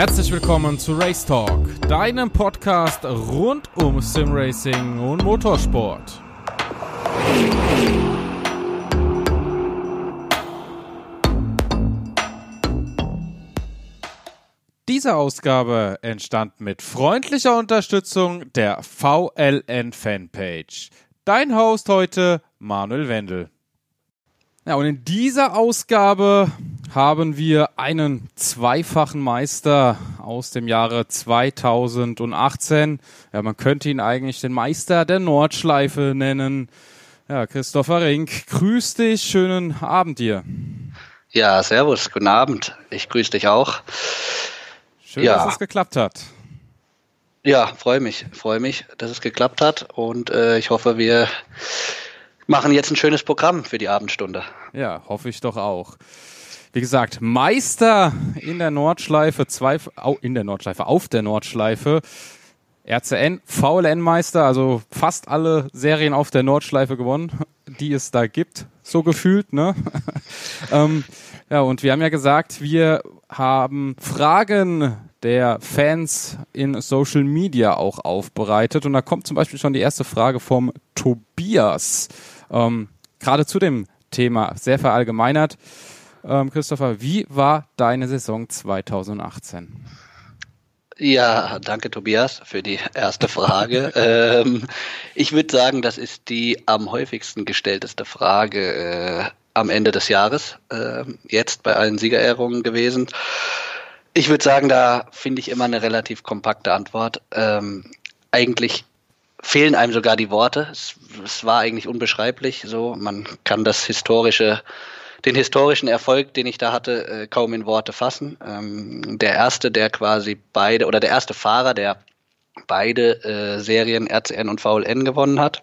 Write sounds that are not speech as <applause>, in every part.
Herzlich willkommen zu Race Talk, deinem Podcast rund um Simracing und Motorsport. Diese Ausgabe entstand mit freundlicher Unterstützung der VLN Fanpage. Dein Host heute Manuel Wendel. Ja, und in dieser Ausgabe haben wir einen zweifachen Meister aus dem Jahre 2018. Ja, man könnte ihn eigentlich den Meister der Nordschleife nennen. Ja, Christopher Rink, grüß dich, schönen Abend dir. Ja, servus, guten Abend. Ich grüße dich auch. Schön, ja. dass es geklappt hat. Ja, freue mich, freue mich, dass es geklappt hat und äh, ich hoffe, wir machen jetzt ein schönes Programm für die Abendstunde. Ja, hoffe ich doch auch. Wie gesagt, Meister in der Nordschleife, zwei, in der Nordschleife, auf der Nordschleife. RCN, VLN-Meister, also fast alle Serien auf der Nordschleife gewonnen, die es da gibt, so gefühlt, ne? <laughs> ähm, ja, und wir haben ja gesagt, wir haben Fragen der Fans in Social Media auch aufbereitet. Und da kommt zum Beispiel schon die erste Frage vom Tobias. Ähm, Gerade zu dem Thema, sehr verallgemeinert. Ähm, Christopher, wie war deine Saison 2018? Ja, danke Tobias für die erste Frage. <laughs> ähm, ich würde sagen, das ist die am häufigsten gestellteste Frage äh, am Ende des Jahres, äh, jetzt bei allen Siegerehrungen gewesen. Ich würde sagen, da finde ich immer eine relativ kompakte Antwort. Ähm, eigentlich fehlen einem sogar die Worte. Es, es, war eigentlich unbeschreiblich. So, man kann das historische, den historischen Erfolg, den ich da hatte, äh, kaum in Worte fassen. Ähm, der erste, der quasi beide oder der erste Fahrer, der beide äh, Serien RCN und VLN gewonnen hat.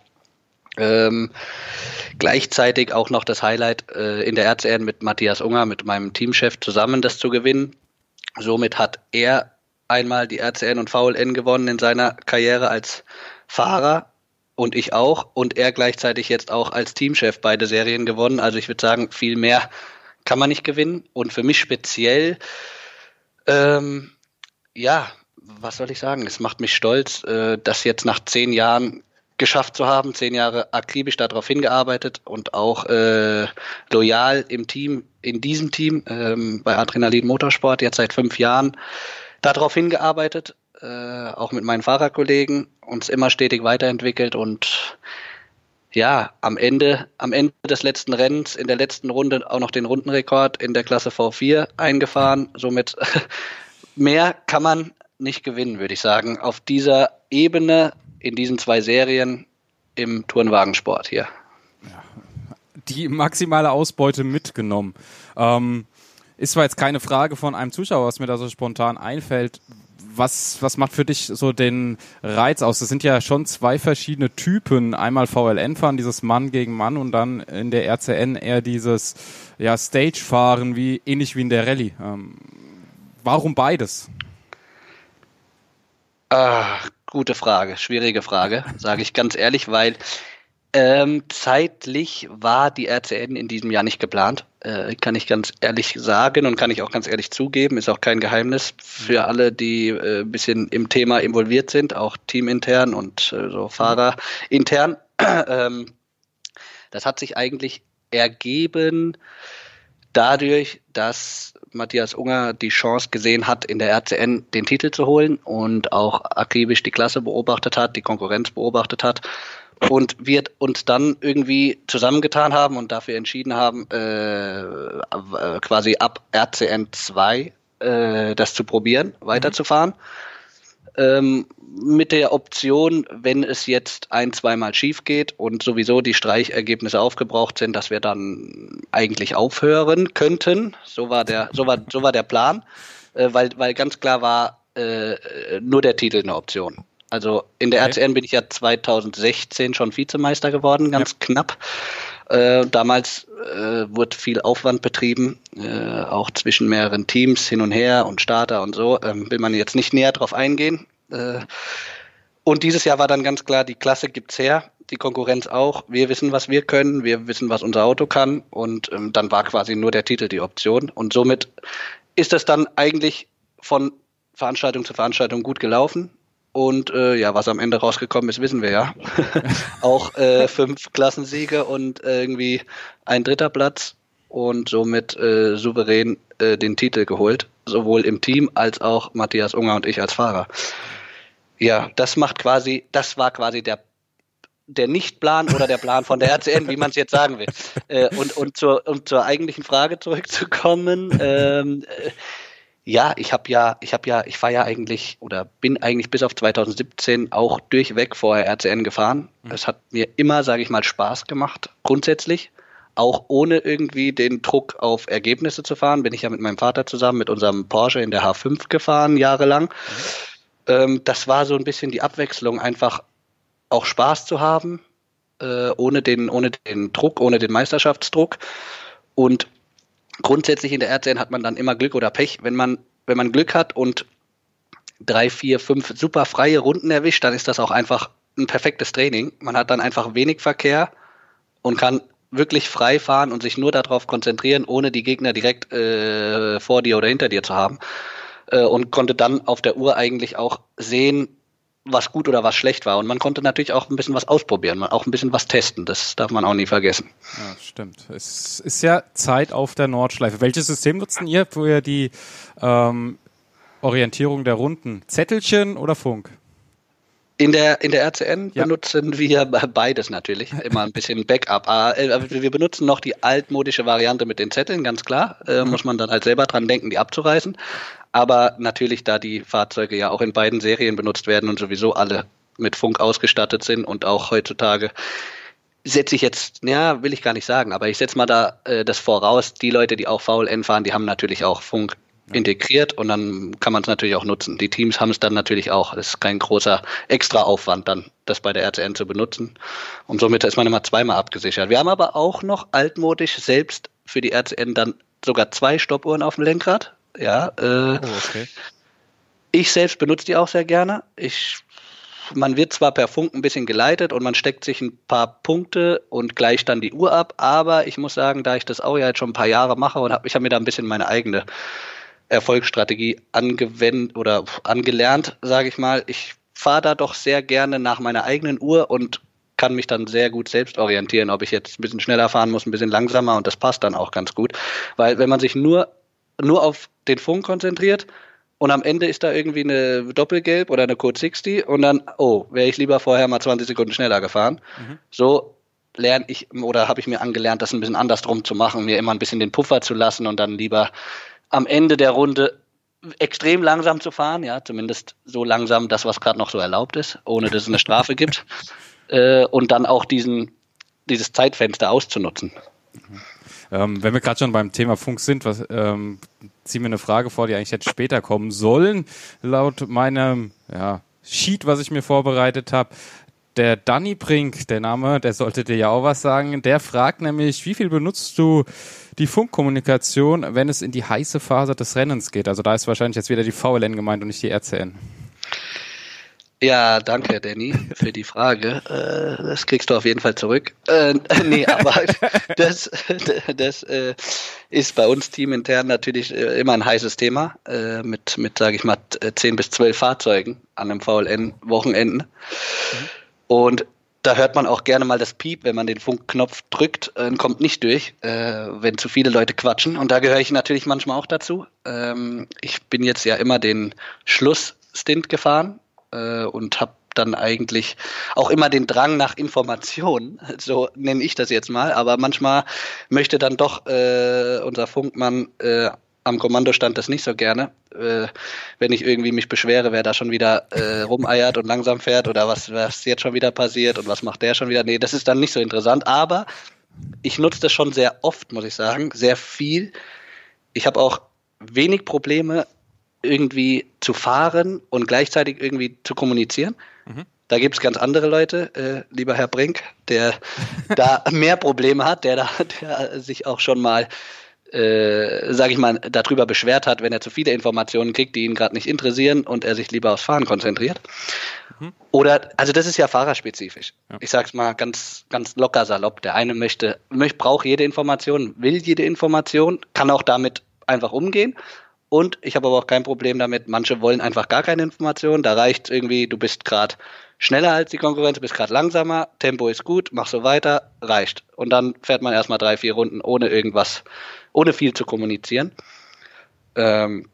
Ähm, gleichzeitig auch noch das Highlight äh, in der RCN mit Matthias Unger, mit meinem Teamchef zusammen das zu gewinnen. Somit hat er einmal die RCN und VLN gewonnen in seiner Karriere als Fahrer und ich auch und er gleichzeitig jetzt auch als Teamchef beide Serien gewonnen. Also ich würde sagen, viel mehr kann man nicht gewinnen. Und für mich speziell, ähm, ja, was soll ich sagen? Es macht mich stolz, äh, dass jetzt nach zehn Jahren geschafft zu haben, zehn Jahre akribisch darauf hingearbeitet und auch äh, loyal im Team, in diesem Team ähm, bei Adrenalin Motorsport jetzt seit fünf Jahren darauf hingearbeitet, äh, auch mit meinen Fahrerkollegen, uns immer stetig weiterentwickelt und ja, am Ende, am Ende des letzten Rennens, in der letzten Runde auch noch den Rundenrekord in der Klasse V4 eingefahren. Somit <laughs> mehr kann man nicht gewinnen, würde ich sagen. Auf dieser Ebene in diesen zwei Serien im Turnwagensport hier. Die maximale Ausbeute mitgenommen. Ähm, ist zwar jetzt keine Frage von einem Zuschauer, was mir da so spontan einfällt. Was, was macht für dich so den Reiz aus? Das sind ja schon zwei verschiedene Typen. Einmal VLN fahren, dieses Mann gegen Mann und dann in der RCN eher dieses ja, Stage-Fahren, wie, ähnlich wie in der Rallye. Ähm, warum beides? Ah, gute Frage, schwierige Frage, sage ich ganz ehrlich, weil ähm, zeitlich war die RCN in diesem Jahr nicht geplant. Äh, kann ich ganz ehrlich sagen und kann ich auch ganz ehrlich zugeben, ist auch kein Geheimnis für alle, die äh, ein bisschen im Thema involviert sind, auch teamintern und äh, so Fahrer intern. <clears throat> ähm, das hat sich eigentlich ergeben dadurch, dass Matthias Unger die Chance gesehen hat, in der RCN den Titel zu holen und auch akribisch die Klasse beobachtet hat, die Konkurrenz beobachtet hat und wir uns dann irgendwie zusammengetan haben und dafür entschieden haben, äh, quasi ab RCN 2 äh, das zu probieren, weiterzufahren. Mhm ähm, mit der Option, wenn es jetzt ein, zweimal schief geht und sowieso die Streichergebnisse aufgebraucht sind, dass wir dann eigentlich aufhören könnten. So war der, so war, so war der Plan, äh, weil, weil ganz klar war, äh, nur der Titel eine Option. Also in der okay. RCN bin ich ja 2016 schon Vizemeister geworden, ganz ja. knapp. Äh, damals äh, wurde viel Aufwand betrieben, äh, auch zwischen mehreren Teams hin und her und Starter und so. Ähm, will man jetzt nicht näher drauf eingehen. Äh, und dieses Jahr war dann ganz klar, die Klasse gibt's her, die Konkurrenz auch. Wir wissen, was wir können, wir wissen, was unser Auto kann. Und ähm, dann war quasi nur der Titel die Option. Und somit ist es dann eigentlich von Veranstaltung zu Veranstaltung gut gelaufen. Und äh, ja, was am Ende rausgekommen ist, wissen wir ja. <laughs> auch äh, fünf Klassensiege und äh, irgendwie ein dritter Platz und somit äh, souverän äh, den Titel geholt, sowohl im Team als auch Matthias Unger und ich als Fahrer. Ja, das macht quasi, das war quasi der der Nichtplan oder der Plan von der RCN, wie man es jetzt sagen will. Und, und, zur, um zur eigentlichen Frage zurückzukommen, ähm, äh, ja, ich habe ja, ich habe ja, ich war ja eigentlich oder bin eigentlich bis auf 2017 auch durchweg vorher RCN gefahren. Mhm. Es hat mir immer, sage ich mal, Spaß gemacht, grundsätzlich. Auch ohne irgendwie den Druck auf Ergebnisse zu fahren, bin ich ja mit meinem Vater zusammen mit unserem Porsche in der H5 gefahren, jahrelang. Mhm. Ähm, das war so ein bisschen die Abwechslung, einfach auch Spaß zu haben, äh, ohne, den, ohne den Druck, ohne den Meisterschaftsdruck. Und grundsätzlich in der RCN hat man dann immer Glück oder Pech. Wenn man, wenn man Glück hat und drei, vier, fünf super freie Runden erwischt, dann ist das auch einfach ein perfektes Training. Man hat dann einfach wenig Verkehr und kann wirklich frei fahren und sich nur darauf konzentrieren, ohne die Gegner direkt äh, vor dir oder hinter dir zu haben. Äh, und konnte dann auf der Uhr eigentlich auch sehen, was gut oder was schlecht war. Und man konnte natürlich auch ein bisschen was ausprobieren, auch ein bisschen was testen. Das darf man auch nie vergessen. Ja, stimmt. Es ist ja Zeit auf der Nordschleife. Welches System nutzen ihr für die ähm, Orientierung der Runden? Zettelchen oder Funk? In der, in der RCN ja. benutzen wir beides natürlich, immer ein bisschen Backup. Ah, äh, wir benutzen noch die altmodische Variante mit den Zetteln, ganz klar. Äh, mhm. Muss man dann halt selber dran denken, die abzureißen. Aber natürlich, da die Fahrzeuge ja auch in beiden Serien benutzt werden und sowieso alle mit Funk ausgestattet sind und auch heutzutage setze ich jetzt, ja, will ich gar nicht sagen, aber ich setze mal da äh, das voraus, die Leute, die auch VLN fahren, die haben natürlich auch Funk integriert und dann kann man es natürlich auch nutzen. Die Teams haben es dann natürlich auch. Das ist kein großer Extraaufwand dann, das bei der RCN zu benutzen. Und somit ist man immer zweimal abgesichert. Wir haben aber auch noch altmodisch selbst für die RCN dann sogar zwei Stoppuhren auf dem Lenkrad. Ja, äh, oh, okay. Ich selbst benutze die auch sehr gerne. Ich man wird zwar per Funk ein bisschen geleitet und man steckt sich ein paar Punkte und gleicht dann die Uhr ab, aber ich muss sagen, da ich das auch ja jetzt schon ein paar Jahre mache und hab, ich habe mir da ein bisschen meine eigene Erfolgsstrategie angewendet oder angelernt, sage ich mal. Ich fahre da doch sehr gerne nach meiner eigenen Uhr und kann mich dann sehr gut selbst orientieren, ob ich jetzt ein bisschen schneller fahren muss, ein bisschen langsamer und das passt dann auch ganz gut. Weil wenn man sich nur, nur auf den Funk konzentriert und am Ende ist da irgendwie eine Doppelgelb oder eine Code 60 und dann, oh, wäre ich lieber vorher mal 20 Sekunden schneller gefahren. Mhm. So lerne ich oder habe ich mir angelernt, das ein bisschen andersrum zu machen, mir immer ein bisschen den Puffer zu lassen und dann lieber am Ende der Runde extrem langsam zu fahren, ja, zumindest so langsam, das, was gerade noch so erlaubt ist, ohne dass es eine Strafe gibt. <laughs> Äh, und dann auch diesen, dieses Zeitfenster auszunutzen. Ähm, wenn wir gerade schon beim Thema Funk sind, was, ähm, ziehen wir eine Frage vor, die eigentlich jetzt später kommen sollen. Laut meinem ja, Sheet, was ich mir vorbereitet habe, der Danny Brink, der Name, der sollte dir ja auch was sagen, der fragt nämlich, wie viel benutzt du die Funkkommunikation, wenn es in die heiße Phase des Rennens geht? Also da ist wahrscheinlich jetzt wieder die VLN gemeint und nicht die RCN. Ja, danke, Danny, für die Frage. Äh, das kriegst du auf jeden Fall zurück. Äh, <laughs> nee, aber <laughs> das, das äh, ist bei uns teamintern natürlich immer ein heißes Thema äh, mit, mit sage ich mal, 10 bis 12 Fahrzeugen an einem VLN-Wochenenden. Mhm. Und da hört man auch gerne mal das Piep, wenn man den Funkknopf drückt, äh, kommt nicht durch, äh, wenn zu viele Leute quatschen. Und da gehöre ich natürlich manchmal auch dazu. Ähm, ich bin jetzt ja immer den Schlussstint gefahren äh, und habe dann eigentlich auch immer den Drang nach Informationen, <laughs> so nenne ich das jetzt mal, aber manchmal möchte dann doch äh, unser Funkmann am Kommandostand das nicht so gerne, äh, wenn ich irgendwie mich beschwere, wer da schon wieder äh, rumeiert und langsam fährt oder was, was jetzt schon wieder passiert und was macht der schon wieder. Nee, das ist dann nicht so interessant, aber ich nutze das schon sehr oft, muss ich sagen, sehr viel. Ich habe auch wenig Probleme, irgendwie zu fahren und gleichzeitig irgendwie zu kommunizieren. Mhm. Da gibt es ganz andere Leute, äh, lieber Herr Brink, der da <laughs> mehr Probleme hat, der da der sich auch schon mal äh, sage ich mal, darüber beschwert hat, wenn er zu viele Informationen kriegt, die ihn gerade nicht interessieren und er sich lieber aufs Fahren konzentriert. Mhm. Oder, also das ist ja fahrerspezifisch. Ja. Ich sag's mal ganz, ganz locker salopp. Der eine möchte, möchte, braucht jede Information, will jede Information, kann auch damit einfach umgehen. Und ich habe aber auch kein Problem damit, manche wollen einfach gar keine Informationen. Da reicht irgendwie, du bist gerade schneller als die Konkurrenz, bist gerade langsamer, Tempo ist gut, mach so weiter, reicht. Und dann fährt man erstmal drei, vier Runden ohne irgendwas, ohne viel zu kommunizieren. Ähm,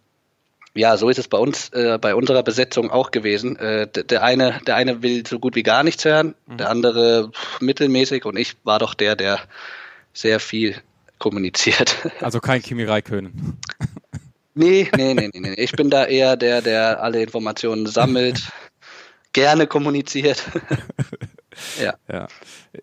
ja, so ist es bei uns, äh, bei unserer Besetzung auch gewesen. Äh, der, eine, der eine will so gut wie gar nichts hören, mhm. der andere mittelmäßig und ich war doch der, der sehr viel kommuniziert. Also kein Kimi Räikkönen. <laughs> Nee, nee, nee, nee, nee. Ich bin da eher der, der alle Informationen sammelt, gerne kommuniziert. <laughs> ja. ja.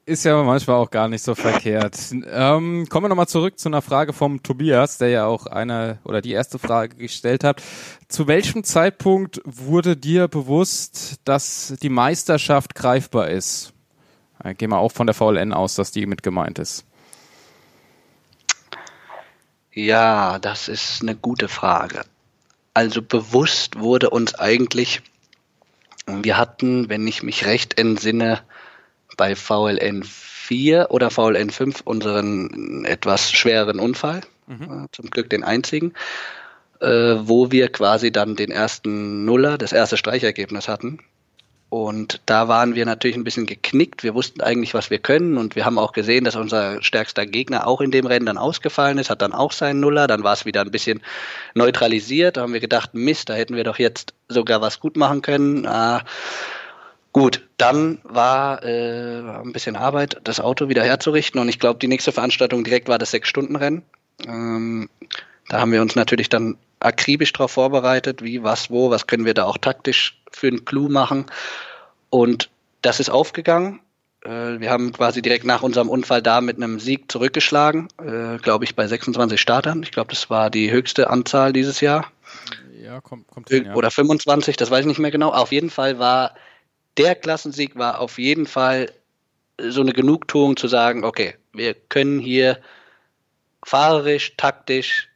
Ist ja manchmal auch gar nicht so verkehrt. Ähm, kommen wir nochmal zurück zu einer Frage vom Tobias, der ja auch eine oder die erste Frage gestellt hat. Zu welchem Zeitpunkt wurde dir bewusst, dass die Meisterschaft greifbar ist? Gehen wir auch von der VLN aus, dass die mit gemeint ist. Ja, das ist eine gute Frage. Also bewusst wurde uns eigentlich, wir hatten, wenn ich mich recht entsinne, bei VLN 4 oder VLN 5 unseren etwas schwereren Unfall, mhm. zum Glück den einzigen, äh, wo wir quasi dann den ersten Nuller, das erste Streichergebnis hatten. Und da waren wir natürlich ein bisschen geknickt. Wir wussten eigentlich, was wir können. Und wir haben auch gesehen, dass unser stärkster Gegner auch in dem Rennen dann ausgefallen ist, hat dann auch seinen Nuller. Dann war es wieder ein bisschen neutralisiert. Da haben wir gedacht, Mist, da hätten wir doch jetzt sogar was gut machen können. Ah, gut, dann war äh, ein bisschen Arbeit, das Auto wieder herzurichten. Und ich glaube, die nächste Veranstaltung direkt war das Sechs-Stunden-Rennen. Ähm, da haben wir uns natürlich dann akribisch darauf vorbereitet, wie, was, wo, was können wir da auch taktisch für einen Clou machen. Und das ist aufgegangen. Äh, wir haben quasi direkt nach unserem Unfall da mit einem Sieg zurückgeschlagen, äh, glaube ich, bei 26 Startern. Ich glaube, das war die höchste Anzahl dieses Jahr. Ja, kommt, kommt hin, ja. Oder 25, das weiß ich nicht mehr genau. Auf jeden Fall war der Klassensieg war auf jeden Fall so eine Genugtuung zu sagen, okay, wir können hier fahrerisch, taktisch,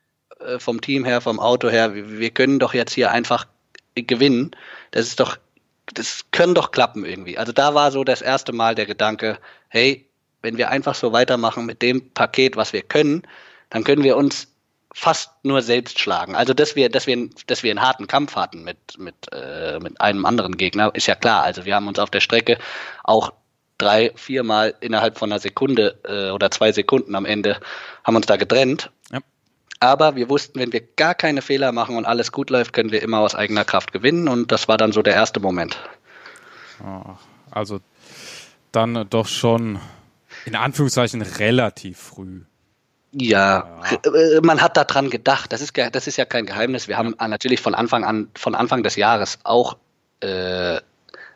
vom Team her, vom Auto her, wir, wir können doch jetzt hier einfach gewinnen. Das ist doch, das können doch klappen irgendwie. Also da war so das erste Mal der Gedanke, hey, wenn wir einfach so weitermachen mit dem Paket, was wir können, dann können wir uns fast nur selbst schlagen. Also dass wir, dass wir, dass wir einen harten Kampf hatten mit mit äh, mit einem anderen Gegner, ist ja klar. Also wir haben uns auf der Strecke auch drei, viermal innerhalb von einer Sekunde äh, oder zwei Sekunden am Ende haben uns da getrennt. Aber wir wussten, wenn wir gar keine Fehler machen und alles gut läuft, können wir immer aus eigener Kraft gewinnen. Und das war dann so der erste Moment. Also dann doch schon in Anführungszeichen relativ früh. Ja, ja, äh, man hat daran gedacht. Das ist, das ist ja kein Geheimnis. Wir haben natürlich von Anfang an, von Anfang des Jahres auch äh,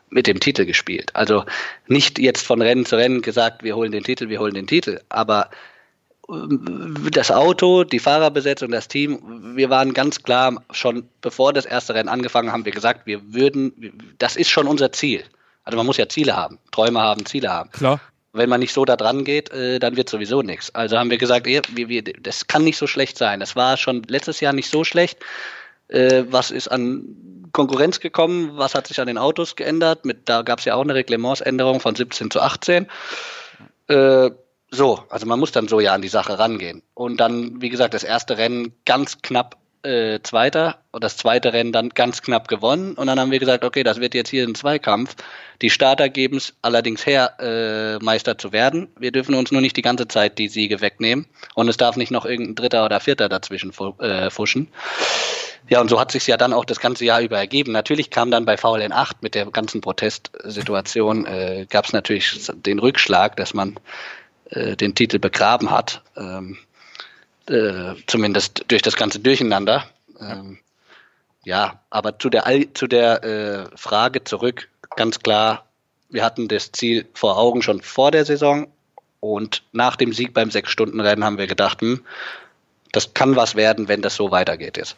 mit dem Titel gespielt. Also nicht jetzt von Rennen zu Rennen gesagt, wir holen den Titel, wir holen den Titel. Aber das Auto, die Fahrerbesetzung, das Team, wir waren ganz klar, schon bevor das erste Rennen angefangen haben, wir gesagt, wir würden, das ist schon unser Ziel. Also man muss ja Ziele haben, Träume haben, Ziele haben. Klar. Wenn man nicht so da dran geht, äh, dann wird sowieso nichts. Also haben wir gesagt, wir, wir, das kann nicht so schlecht sein. Das war schon letztes Jahr nicht so schlecht. Äh, was ist an Konkurrenz gekommen? Was hat sich an den Autos geändert? Mit, da gab es ja auch eine Reglementsänderung von 17 zu 18. Äh, so, also man muss dann so ja an die Sache rangehen. Und dann, wie gesagt, das erste Rennen ganz knapp äh, Zweiter und das zweite Rennen dann ganz knapp gewonnen. Und dann haben wir gesagt, okay, das wird jetzt hier ein Zweikampf. Die Starter geben es allerdings her, äh, Meister zu werden. Wir dürfen uns nur nicht die ganze Zeit die Siege wegnehmen. Und es darf nicht noch irgendein Dritter oder Vierter dazwischen äh, fuschen. Ja, und so hat sich ja dann auch das ganze Jahr über ergeben. Natürlich kam dann bei VLN 8 mit der ganzen Protestsituation, äh, gab es natürlich den Rückschlag, dass man äh, den Titel begraben hat, ähm, äh, zumindest durch das ganze Durcheinander. Ähm, ja, aber zu der, zu der äh, Frage zurück, ganz klar, wir hatten das Ziel vor Augen schon vor der Saison und nach dem Sieg beim Sechs-Stunden-Rennen haben wir gedacht, hm, das kann was werden, wenn das so weitergeht jetzt.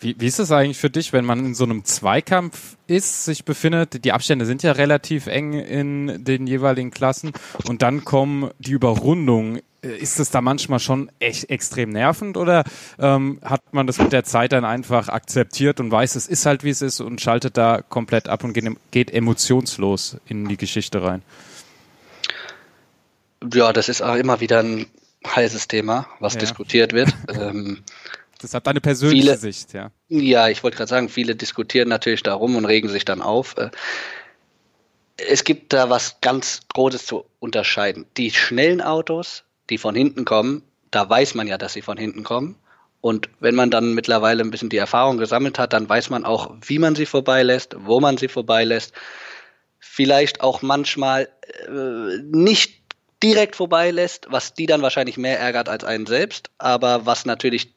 Wie, wie ist es eigentlich für dich, wenn man in so einem Zweikampf ist, sich befindet? Die Abstände sind ja relativ eng in den jeweiligen Klassen und dann kommen die Überrundungen. Ist es da manchmal schon echt extrem nervend oder ähm, hat man das mit der Zeit dann einfach akzeptiert und weiß, es ist halt wie es ist und schaltet da komplett ab und geht, geht emotionslos in die Geschichte rein? Ja, das ist auch immer wieder ein heißes Thema, was ja. diskutiert wird. ähm, Das hat deine persönliche viele, Sicht, ja. Ja, ich wollte gerade sagen, viele diskutieren natürlich darum und regen sich dann auf. Äh, es gibt da was ganz Großes zu unterscheiden. Die schnellen Autos, die von hinten kommen, da weiß man ja, dass sie von hinten kommen. Und wenn man dann mittlerweile ein bisschen die Erfahrung gesammelt hat, dann weiß man auch, wie man sie vorbeilässt, wo man sie vorbeilässt. Vielleicht auch manchmal äh, nicht direkt vorbeilässt, was die dann wahrscheinlich mehr ärgert als einen selbst, aber was natürlich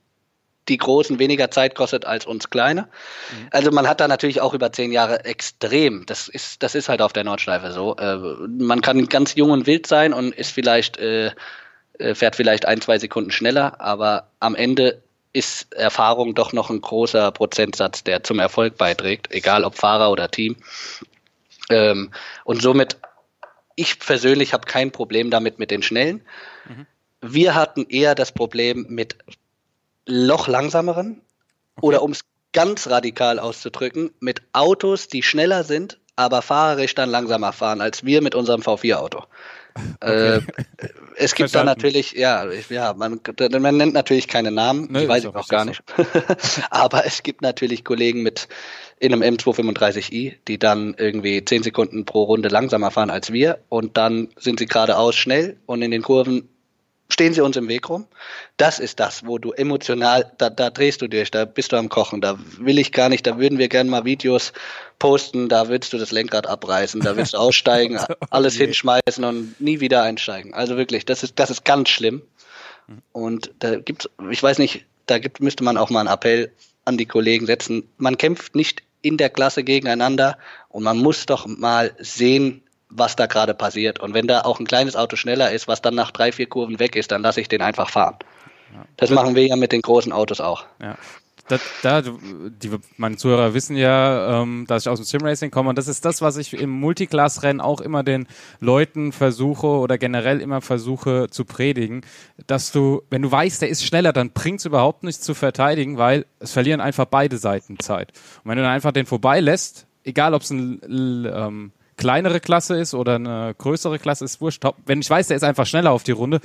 die Großen weniger Zeit kostet als uns Kleine. Mhm. Also man hat da natürlich auch über zehn Jahre extrem. Das ist, das ist halt auf der Nordschleife so. Äh, man kann ganz jung und wild sein und ist vielleicht, äh, äh fährt vielleicht ein, zwei Sekunden schneller, aber am Ende ist Erfahrung doch noch ein großer Prozentsatz, der zum Erfolg beiträgt, egal ob Fahrer oder Team. Ähm, und somit, ich persönlich habe kein Problem damit mit den Schnellen. Mhm. Wir hatten eher das Problem mit Loch langsameren okay. oder um es ganz radikal auszudrücken, mit Autos, die schneller sind, aber fahrerisch dann langsamer fahren als wir mit unserem V4-Auto. <laughs> Okay. Äh, es gibt da natürlich, ja, ja, man, man nennt natürlich keine Namen, nee, die weiß ich auch gar nicht. <laughs> Aber es gibt natürlich Kollegen mit in einem M235i, die dann irgendwie 10 Sekunden pro Runde langsamer fahren als wir und dann sind sie geradeaus schnell und in den Kurven stehen sie uns im Weg rum. Das ist das, wo du emotional, da, da drehst du durch, da bist du am Kochen, da will ich gar nicht, da würden wir gerne mal Videos posten, da willst du das Lenkrad abreißen, da willst du <laughs> aussteigen, okay. alles hinschmeißen und nie wieder einsteigen. Also wirklich, das ist, das ist ganz schlimm. Und da gibt's, ich weiß nicht, da gibt, müsste man auch mal einen Appell an die Kollegen setzen. Man kämpft nicht in der Klasse gegeneinander und man muss doch mal sehen, was da gerade passiert. Und wenn da auch ein kleines Auto schneller ist, was dann nach drei, vier Kurven weg ist, dann lasse ich den einfach fahren. Ja. Das machen wir ja mit den großen Autos auch. Ja. Da, da, die, meine Zuhörer wissen ja, ähm, dass ich aus dem Simracing komme und das ist das, was ich im Multiclass-Rennen auch immer den Leuten versuche oder generell immer versuche zu predigen, dass du, wenn du weißt, der ist schneller, dann bringt es überhaupt nichts zu verteidigen, weil es verlieren einfach beide Seiten Zeit. Und wenn du dann einfach den vorbeilässt, egal ob es ein ähm, kleinere Klasse ist oder eine größere Klasse, ist wurscht. Wenn ich weiß, der ist einfach schneller auf die Runde,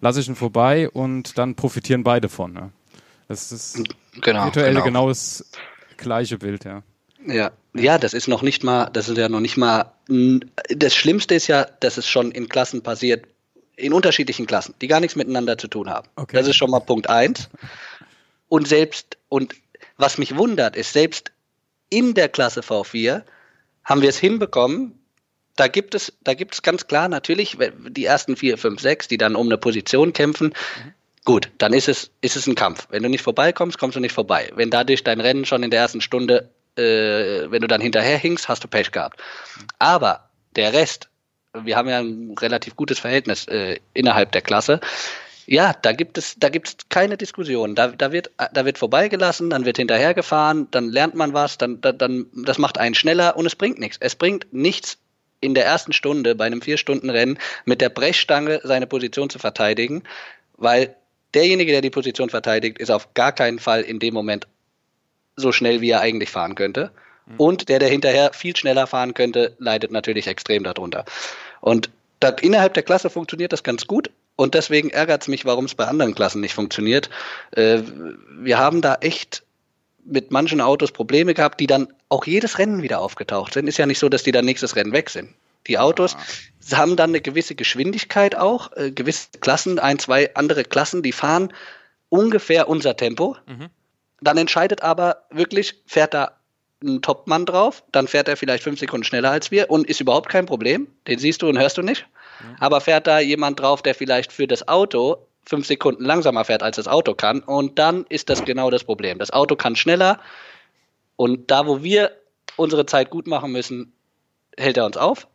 lasse ich ihn vorbei und dann profitieren beide von. Ne? Das ist genau, virtuell genau. genau das gleiche Bild, ja. Ja, ja, das ist noch nicht mal, das ist ja noch nicht mal, das Schlimmste ist ja, dass es schon in Klassen passiert, in unterschiedlichen Klassen, die gar nichts miteinander zu tun haben. Okay. Das ist schon mal Punkt eins. Und selbst, und was mich wundert, ist selbst in der Klasse V4 haben wir es hinbekommen. Da gibt es, da gibt es ganz klar natürlich die ersten vier, fünf, sechs, die dann um eine Position kämpfen. Gut, dann ist es, ist es ein Kampf. Wenn du nicht vorbeikommst, kommst du nicht vorbei. Wenn dadurch dein Rennen schon in der ersten Stunde, äh, wenn du dann hinterher hinkst, hast du Pech gehabt. Aber der Rest, wir haben ja ein relativ gutes Verhältnis äh, innerhalb der Klasse. Ja, da gibt es, da gibt es keine Diskussion. Da, da wird, da wird vorbeigelassen, dann wird hinterhergefahren, dann lernt man was, dann, dann, das macht einen schneller und es bringt nichts. Es bringt nichts in der ersten Stunde bei einem Vier-Stunden-Rennen mit der Brechstange seine Position zu verteidigen, weil derjenige, der die Position verteidigt, ist auf gar keinen Fall in dem Moment so schnell, wie er eigentlich fahren könnte. Mhm. Und der, der hinterher viel schneller fahren könnte, leidet natürlich extrem darunter. Und das, innerhalb der Klasse funktioniert das ganz gut, und deswegen ärgert es mich, warum es bei anderen Klassen nicht funktioniert. Äh, wir haben da echt mit manchen Autos Probleme gehabt, die dann auch jedes Rennen wieder aufgetaucht sind. Ist ja nicht so, dass die dann nächstes Rennen weg sind. Die Autos ja. haben dann eine gewisse Geschwindigkeit auch, äh, gewisse Klassen, ein, zwei andere Klassen, die fahren ungefähr unser Tempo. Mhm. Dann entscheidet aber wirklich, fährt da ein Topmann drauf, dann fährt er vielleicht fünf Sekunden schneller als wir und ist überhaupt kein Problem. Den siehst du und hörst du nicht. Aber fährt da jemand drauf, der vielleicht für das Auto fünf Sekunden langsamer fährt, als das Auto kann, und dann ist das genau das Problem. Das Auto kann schneller und da, wo wir unsere Zeit gut machen müssen, hält er uns auf.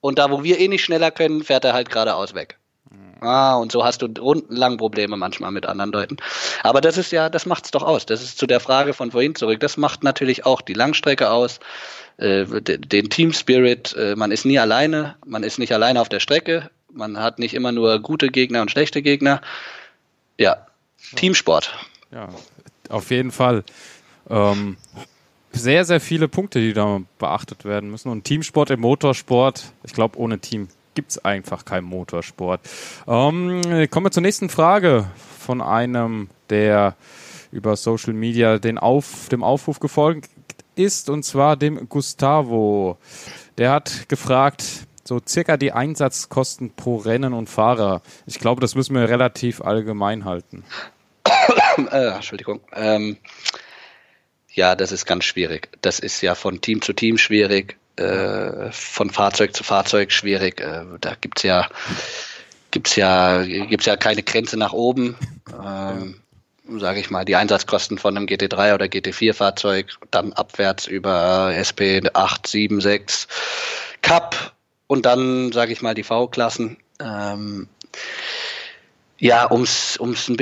Und da, wo wir eh nicht schneller können, fährt er halt geradeaus weg. Ah, und so hast du rundenlang Probleme manchmal mit anderen Leuten. Aber das ist ja, das macht's doch aus. Das ist zu der Frage von vorhin zurück. Das macht natürlich auch die Langstrecke aus äh, den Team Spirit. Äh, man ist nie alleine, man ist nicht alleine auf der Strecke, man hat nicht immer nur gute Gegner und schlechte Gegner. Ja, Teamsport. Ja, auf jeden Fall. Ähm, sehr, sehr viele Punkte, die da beachtet werden müssen. Und Teamsport im Motorsport, ich glaube, ohne Team gibt es einfach keinen Motorsport. Ähm, kommen wir zur nächsten Frage von einem der über Social Media den Auf, dem Aufruf gefolgt ist, und zwar dem Gustavo. Der hat gefragt, so circa die Einsatzkosten pro Rennen und Fahrer. Ich glaube, das müssen wir relativ allgemein halten. <coughs> äh, Entschuldigung. Ähm, ja, das ist ganz schwierig. Das ist ja von Team zu Team schwierig, äh, von Fahrzeug zu Fahrzeug schwierig. Äh, da gibt's ja, gibt's ja, gibt's ja keine Grenze nach oben. Ähm, sage ich mal, die Einsatzkosten von einem GT3 oder GT4 Fahrzeug, dann abwärts über SP 8, 7, 6 Cup und dann, sage ich mal, die V-Klassen. Ähm, ja, um es ein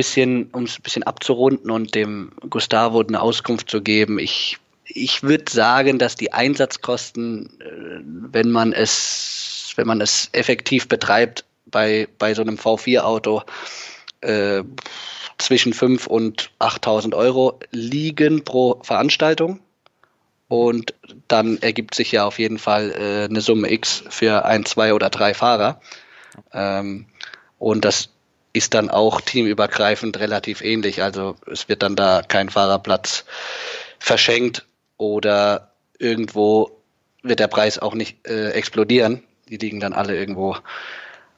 ein bisschen abzurunden und dem Gustavo eine Auskunft zu geben, ich, ich würde sagen, dass die Einsatzkosten, äh, wenn man es, wenn man es effektiv betreibt, bei, bei so einem V4-Auto äh, zwischen 5 und 8.000 Euro liegen pro Veranstaltung. Und dann ergibt sich ja auf jeden Fall äh, eine Summe X für ein, zwei oder drei Fahrer. Ähm, und das ist dann auch teamübergreifend relativ ähnlich. Also es wird dann da kein Fahrerplatz verschenkt oder irgendwo wird der Preis auch nicht äh, explodieren. Die liegen dann alle irgendwo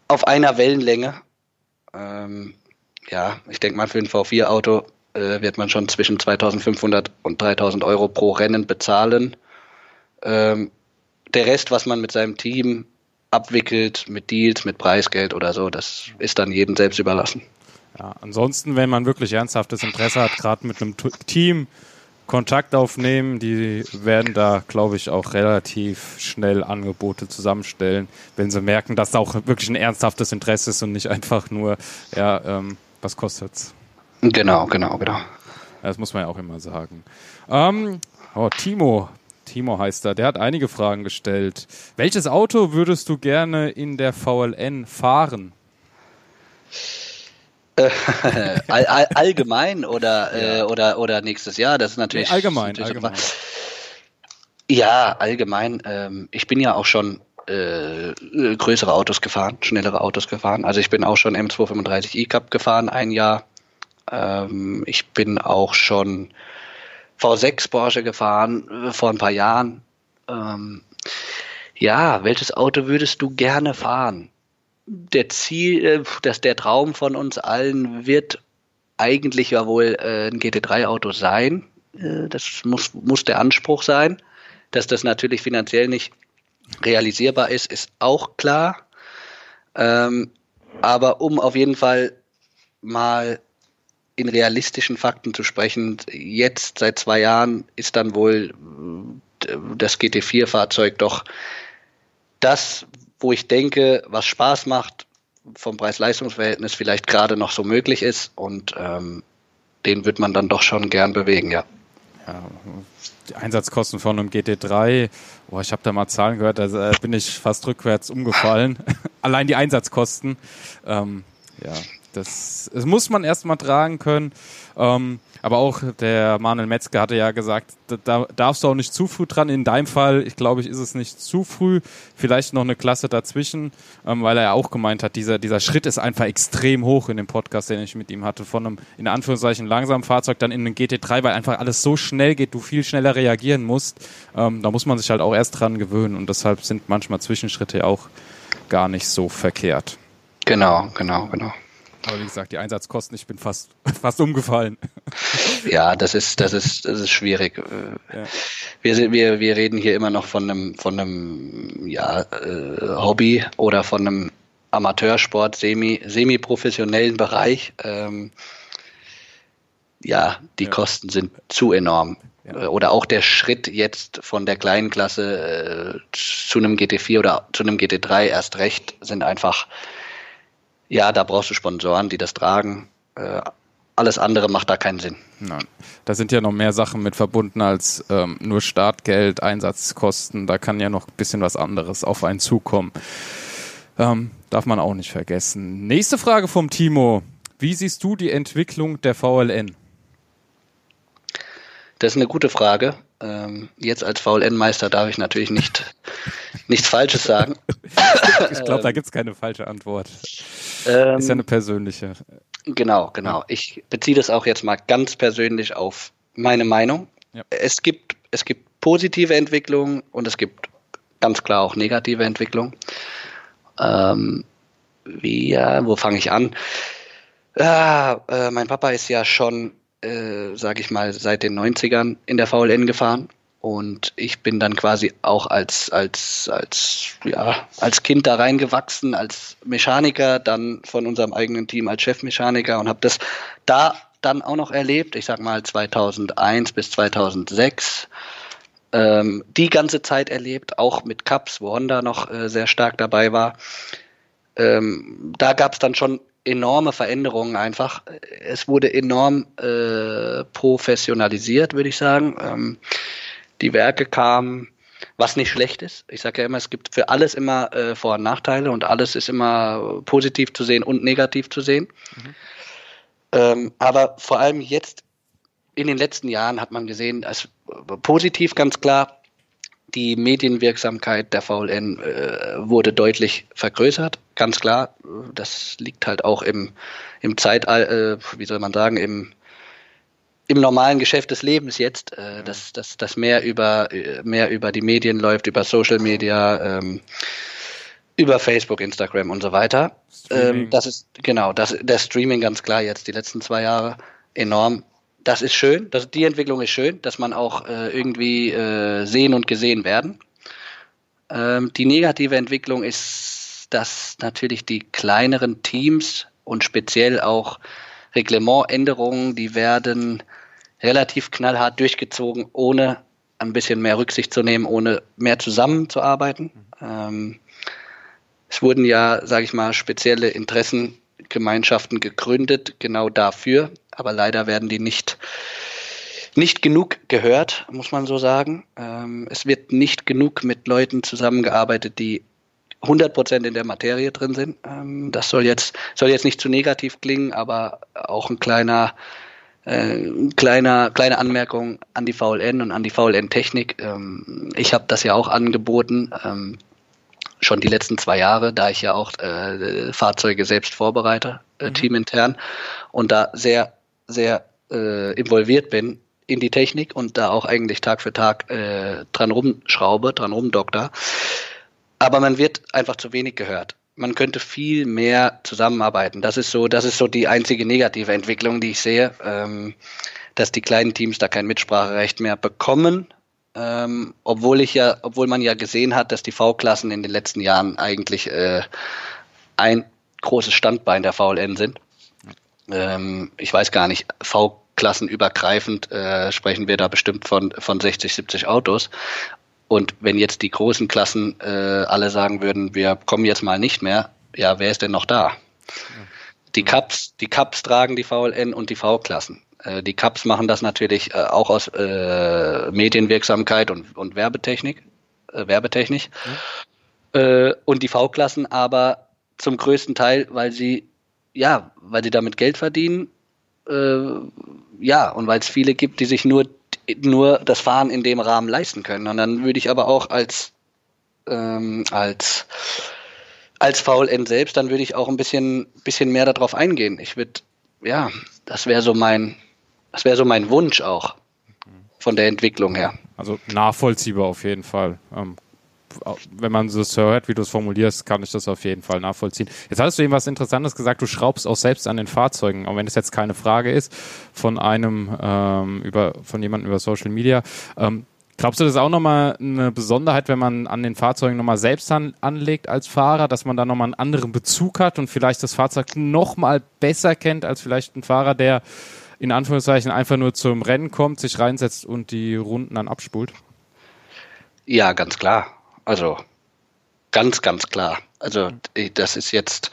auf einer Wellenlänge. Ähm, ja, ich denke mal für ein V4-Auto äh, wird man schon zwischen 2500 und 3000 Euro pro Rennen bezahlen. Ähm, der Rest, was man mit seinem Team abwickelt, mit Deals, mit Preisgeld oder so, das ist dann jedem selbst überlassen. Ja, ansonsten, wenn man wirklich ernsthaftes Interesse hat, gerade mit einem Team Kontakt aufnehmen, die werden da, glaube ich, auch relativ schnell Angebote zusammenstellen, wenn sie merken, dass da auch wirklich ein ernsthaftes Interesse ist und nicht einfach nur, ja, ähm, was kostet's? Genau, genau, genau. Das muss man ja auch immer sagen. Ähm, oh, Timo. Timo heißt er. Der hat einige Fragen gestellt. Welches Auto würdest du gerne in der VLN fahren? Äh, <laughs> all, all, allgemein oder, ja. äh, oder, oder nächstes Jahr? Das ist natürlich. Nee, allgemein, natürlich allgemein. Ja, allgemein. Ähm, ich bin ja auch schon äh, größere Autos gefahren, schnellere Autos gefahren. Also ich bin auch schon M235 E-Cup gefahren, ein Jahr. Ähm, ich bin auch schon V6 Porsche gefahren äh, vor ein paar Jahren. Ähm, ja, welches Auto würdest du gerne fahren? Der Ziel, äh, dass der Traum von uns allen wird eigentlich ja wohl äh, ein GT3-Auto sein. Äh, das muss, muss der Anspruch sein. Dass das natürlich finanziell nicht realisierbar ist, ist auch klar. Ähm, aber um auf jeden Fall mal in realistischen Fakten zu sprechen, jetzt seit zwei Jahren ist dann wohl das GT4-Fahrzeug doch das, wo ich denke, was Spaß macht, vom Preis-Leistungs-Verhältnis vielleicht gerade noch so möglich ist und ähm, den wird man dann doch schon gern bewegen, ja. ja die Einsatzkosten von einem GT3, boah, ich habe da mal Zahlen gehört, da äh, bin ich fast rückwärts umgefallen. <laughs> Allein die Einsatzkosten. Ähm, ja, das, das muss man erstmal tragen können. Ähm, aber auch der Manuel Metzger hatte ja gesagt, da, da darfst du auch nicht zu früh dran. In deinem Fall, ich glaube, ich ist es nicht zu früh. Vielleicht noch eine Klasse dazwischen, ähm, weil er ja auch gemeint hat, dieser, dieser Schritt ist einfach extrem hoch in dem Podcast, den ich mit ihm hatte. Von einem, in Anführungszeichen, langsamen Fahrzeug dann in einen GT3, weil einfach alles so schnell geht, du viel schneller reagieren musst. Ähm, da muss man sich halt auch erst dran gewöhnen und deshalb sind manchmal Zwischenschritte auch gar nicht so verkehrt. Genau, genau, genau. Aber wie gesagt, die Einsatzkosten, ich bin fast, <laughs> fast umgefallen. Ja, das ist, das ist, das ist schwierig. Ja. Wir, wir, wir reden hier immer noch von einem, von einem ja, äh, Hobby oder von einem Amateursport, semi, semi-professionellen Bereich. Ähm, ja, die ja. Kosten sind zu enorm. Ja. Oder auch der Schritt jetzt von der kleinen Klasse äh, zu einem GT4 oder zu einem GT3 erst recht sind einfach ja, da brauchst du Sponsoren, die das tragen. Äh, alles andere macht da keinen Sinn. Nein. Da sind ja noch mehr Sachen mit verbunden als ähm, nur Startgeld, Einsatzkosten. Da kann ja noch ein bisschen was anderes auf einen zukommen. Ähm, darf man auch nicht vergessen. Nächste Frage vom Timo. Wie siehst du die Entwicklung der VLN? Das ist eine gute Frage. Ähm, jetzt als VLN-Meister darf ich natürlich nicht, <laughs> nichts Falsches sagen. ich glaube, da gibt es keine falsche Antwort. Ähm, ist ja eine persönliche. Genau, genau. Ich beziehe das auch jetzt mal ganz persönlich auf meine Meinung. Ja. Es gibt, es gibt positive Entwicklungen und es gibt ganz klar auch negative Entwicklungen. Ähm, wie, ja, wo fange ich an? Ja, äh, mein Papa ist ja schon, äh, sage ich mal, seit den 90ern in der VLN gefahren und ich bin dann quasi auch als, als, als, ja, als Kind da reingewachsen, als Mechaniker, dann von unserem eigenen Team als Chefmechaniker und habe das da dann auch noch erlebt. Ich sag mal 2001 bis 2006 ähm, die ganze Zeit erlebt, auch mit Cups, wo Honda noch äh, sehr stark dabei war. Ähm, da gab es dann schon enorme Veränderungen einfach. Es wurde enorm äh, professionalisiert, würde ich sagen. Ähm, die Werke kamen, was nicht schlecht ist. Ich sage ja immer, es gibt für alles immer äh, Vor- und Nachteile und alles ist immer positiv zu sehen und negativ zu sehen. Mhm. Ähm, aber vor allem jetzt in den letzten Jahren hat man gesehen, als positiv ganz klar, die Medienwirksamkeit der VLN äh, wurde deutlich vergrößert, ganz klar. Das liegt halt auch im, im Zeitalter, äh, wie soll man sagen, im, im normalen Geschäft des Lebens jetzt, äh, dass, dass, dass mehr über mehr über die Medien läuft, über Social Media, ähm, über Facebook, Instagram und so weiter. Ähm, das ist genau, das der Streaming ganz klar jetzt die letzten zwei Jahre enorm. Das ist schön, das, die Entwicklung ist schön, dass man auch äh, irgendwie äh, sehen und gesehen werden. Ähm, die negative Entwicklung ist, dass natürlich die kleineren Teams und speziell auch Reglementänderungen, die werden relativ knallhart durchgezogen, ohne ein bisschen mehr Rücksicht zu nehmen, ohne mehr zusammenzuarbeiten. Ähm, es wurden ja, sage ich mal, spezielle Interessengemeinschaften gegründet, genau dafür, aber leider werden die nicht nicht genug gehört, muss man so sagen. Ähm, es wird nicht genug mit Leuten zusammengearbeitet, die 100% in der Materie drin sind. Ähm, das soll jetzt, soll jetzt nicht zu negativ klingen, aber auch ein kleiner, äh, kleiner, kleine Anmerkung an die VLN und an die VLN-Technik. Ähm, ich habe das ja auch angeboten, ähm, schon die letzten zwei Jahre, da ich ja auch äh, Fahrzeuge selbst vorbereite, äh, mhm. teamintern, und da sehr, sehr äh, involviert bin in die Technik und da auch eigentlich Tag für Tag äh, dran rumschraube, dran rumdokter aber man wird einfach zu wenig gehört. Man könnte viel mehr zusammenarbeiten. Das ist so, das ist so die einzige negative Entwicklung, die ich sehe, ähm, dass die kleinen Teams da kein Mitspracherecht mehr bekommen. Ähm, obwohl ich ja, obwohl man ja gesehen hat, dass die V-Klassen in den letzten Jahren eigentlich äh, ein großes Standbein der VLN sind. Ähm, ich weiß gar nicht, V-Klassen übergreifend äh, sprechen wir da bestimmt von, von 60, 70 Autos. Und wenn jetzt die großen Klassen äh, alle sagen würden, wir kommen jetzt mal nicht mehr, ja, wer ist denn noch da? Die Cups, die Cups tragen die VLN und die V-Klassen. Äh, die Cups machen das natürlich äh, auch aus äh, Medienwirksamkeit und, und Werbetechnik, Werbetechnik. Mhm. Und die V-Klassen aber zum größten Teil, weil sie ja, weil sie damit Geld verdienen, ja, und weil es viele gibt, die sich nur nur das Fahren in dem Rahmen leisten können. Und dann würde ich aber auch als, ähm, als, als VLN selbst, dann würde ich auch ein bisschen, bisschen mehr darauf eingehen. Ich würde, ja, das wäre so mein, das wäre so mein Wunsch auch von der Entwicklung her. Also nachvollziehbar auf jeden Fall. Ähm, wenn man so hört, wie du es formulierst, kann ich das auf jeden Fall nachvollziehen. Jetzt hast du eben was Interessantes gesagt, du schraubst auch selbst an den Fahrzeugen, auch wenn es jetzt keine Frage ist von einem ähm, über von jemandem über Social Media. Ähm, glaubst du, das ist auch nochmal eine Besonderheit, wenn man an den Fahrzeugen nochmal selbst an, anlegt als Fahrer, dass man da nochmal einen anderen Bezug hat und vielleicht das Fahrzeug nochmal besser kennt als vielleicht ein Fahrer, der in Anführungszeichen einfach nur zum Rennen kommt, sich reinsetzt und die Runden dann abspult? Ja, ganz klar. Also ganz, ganz klar. Also das ist jetzt,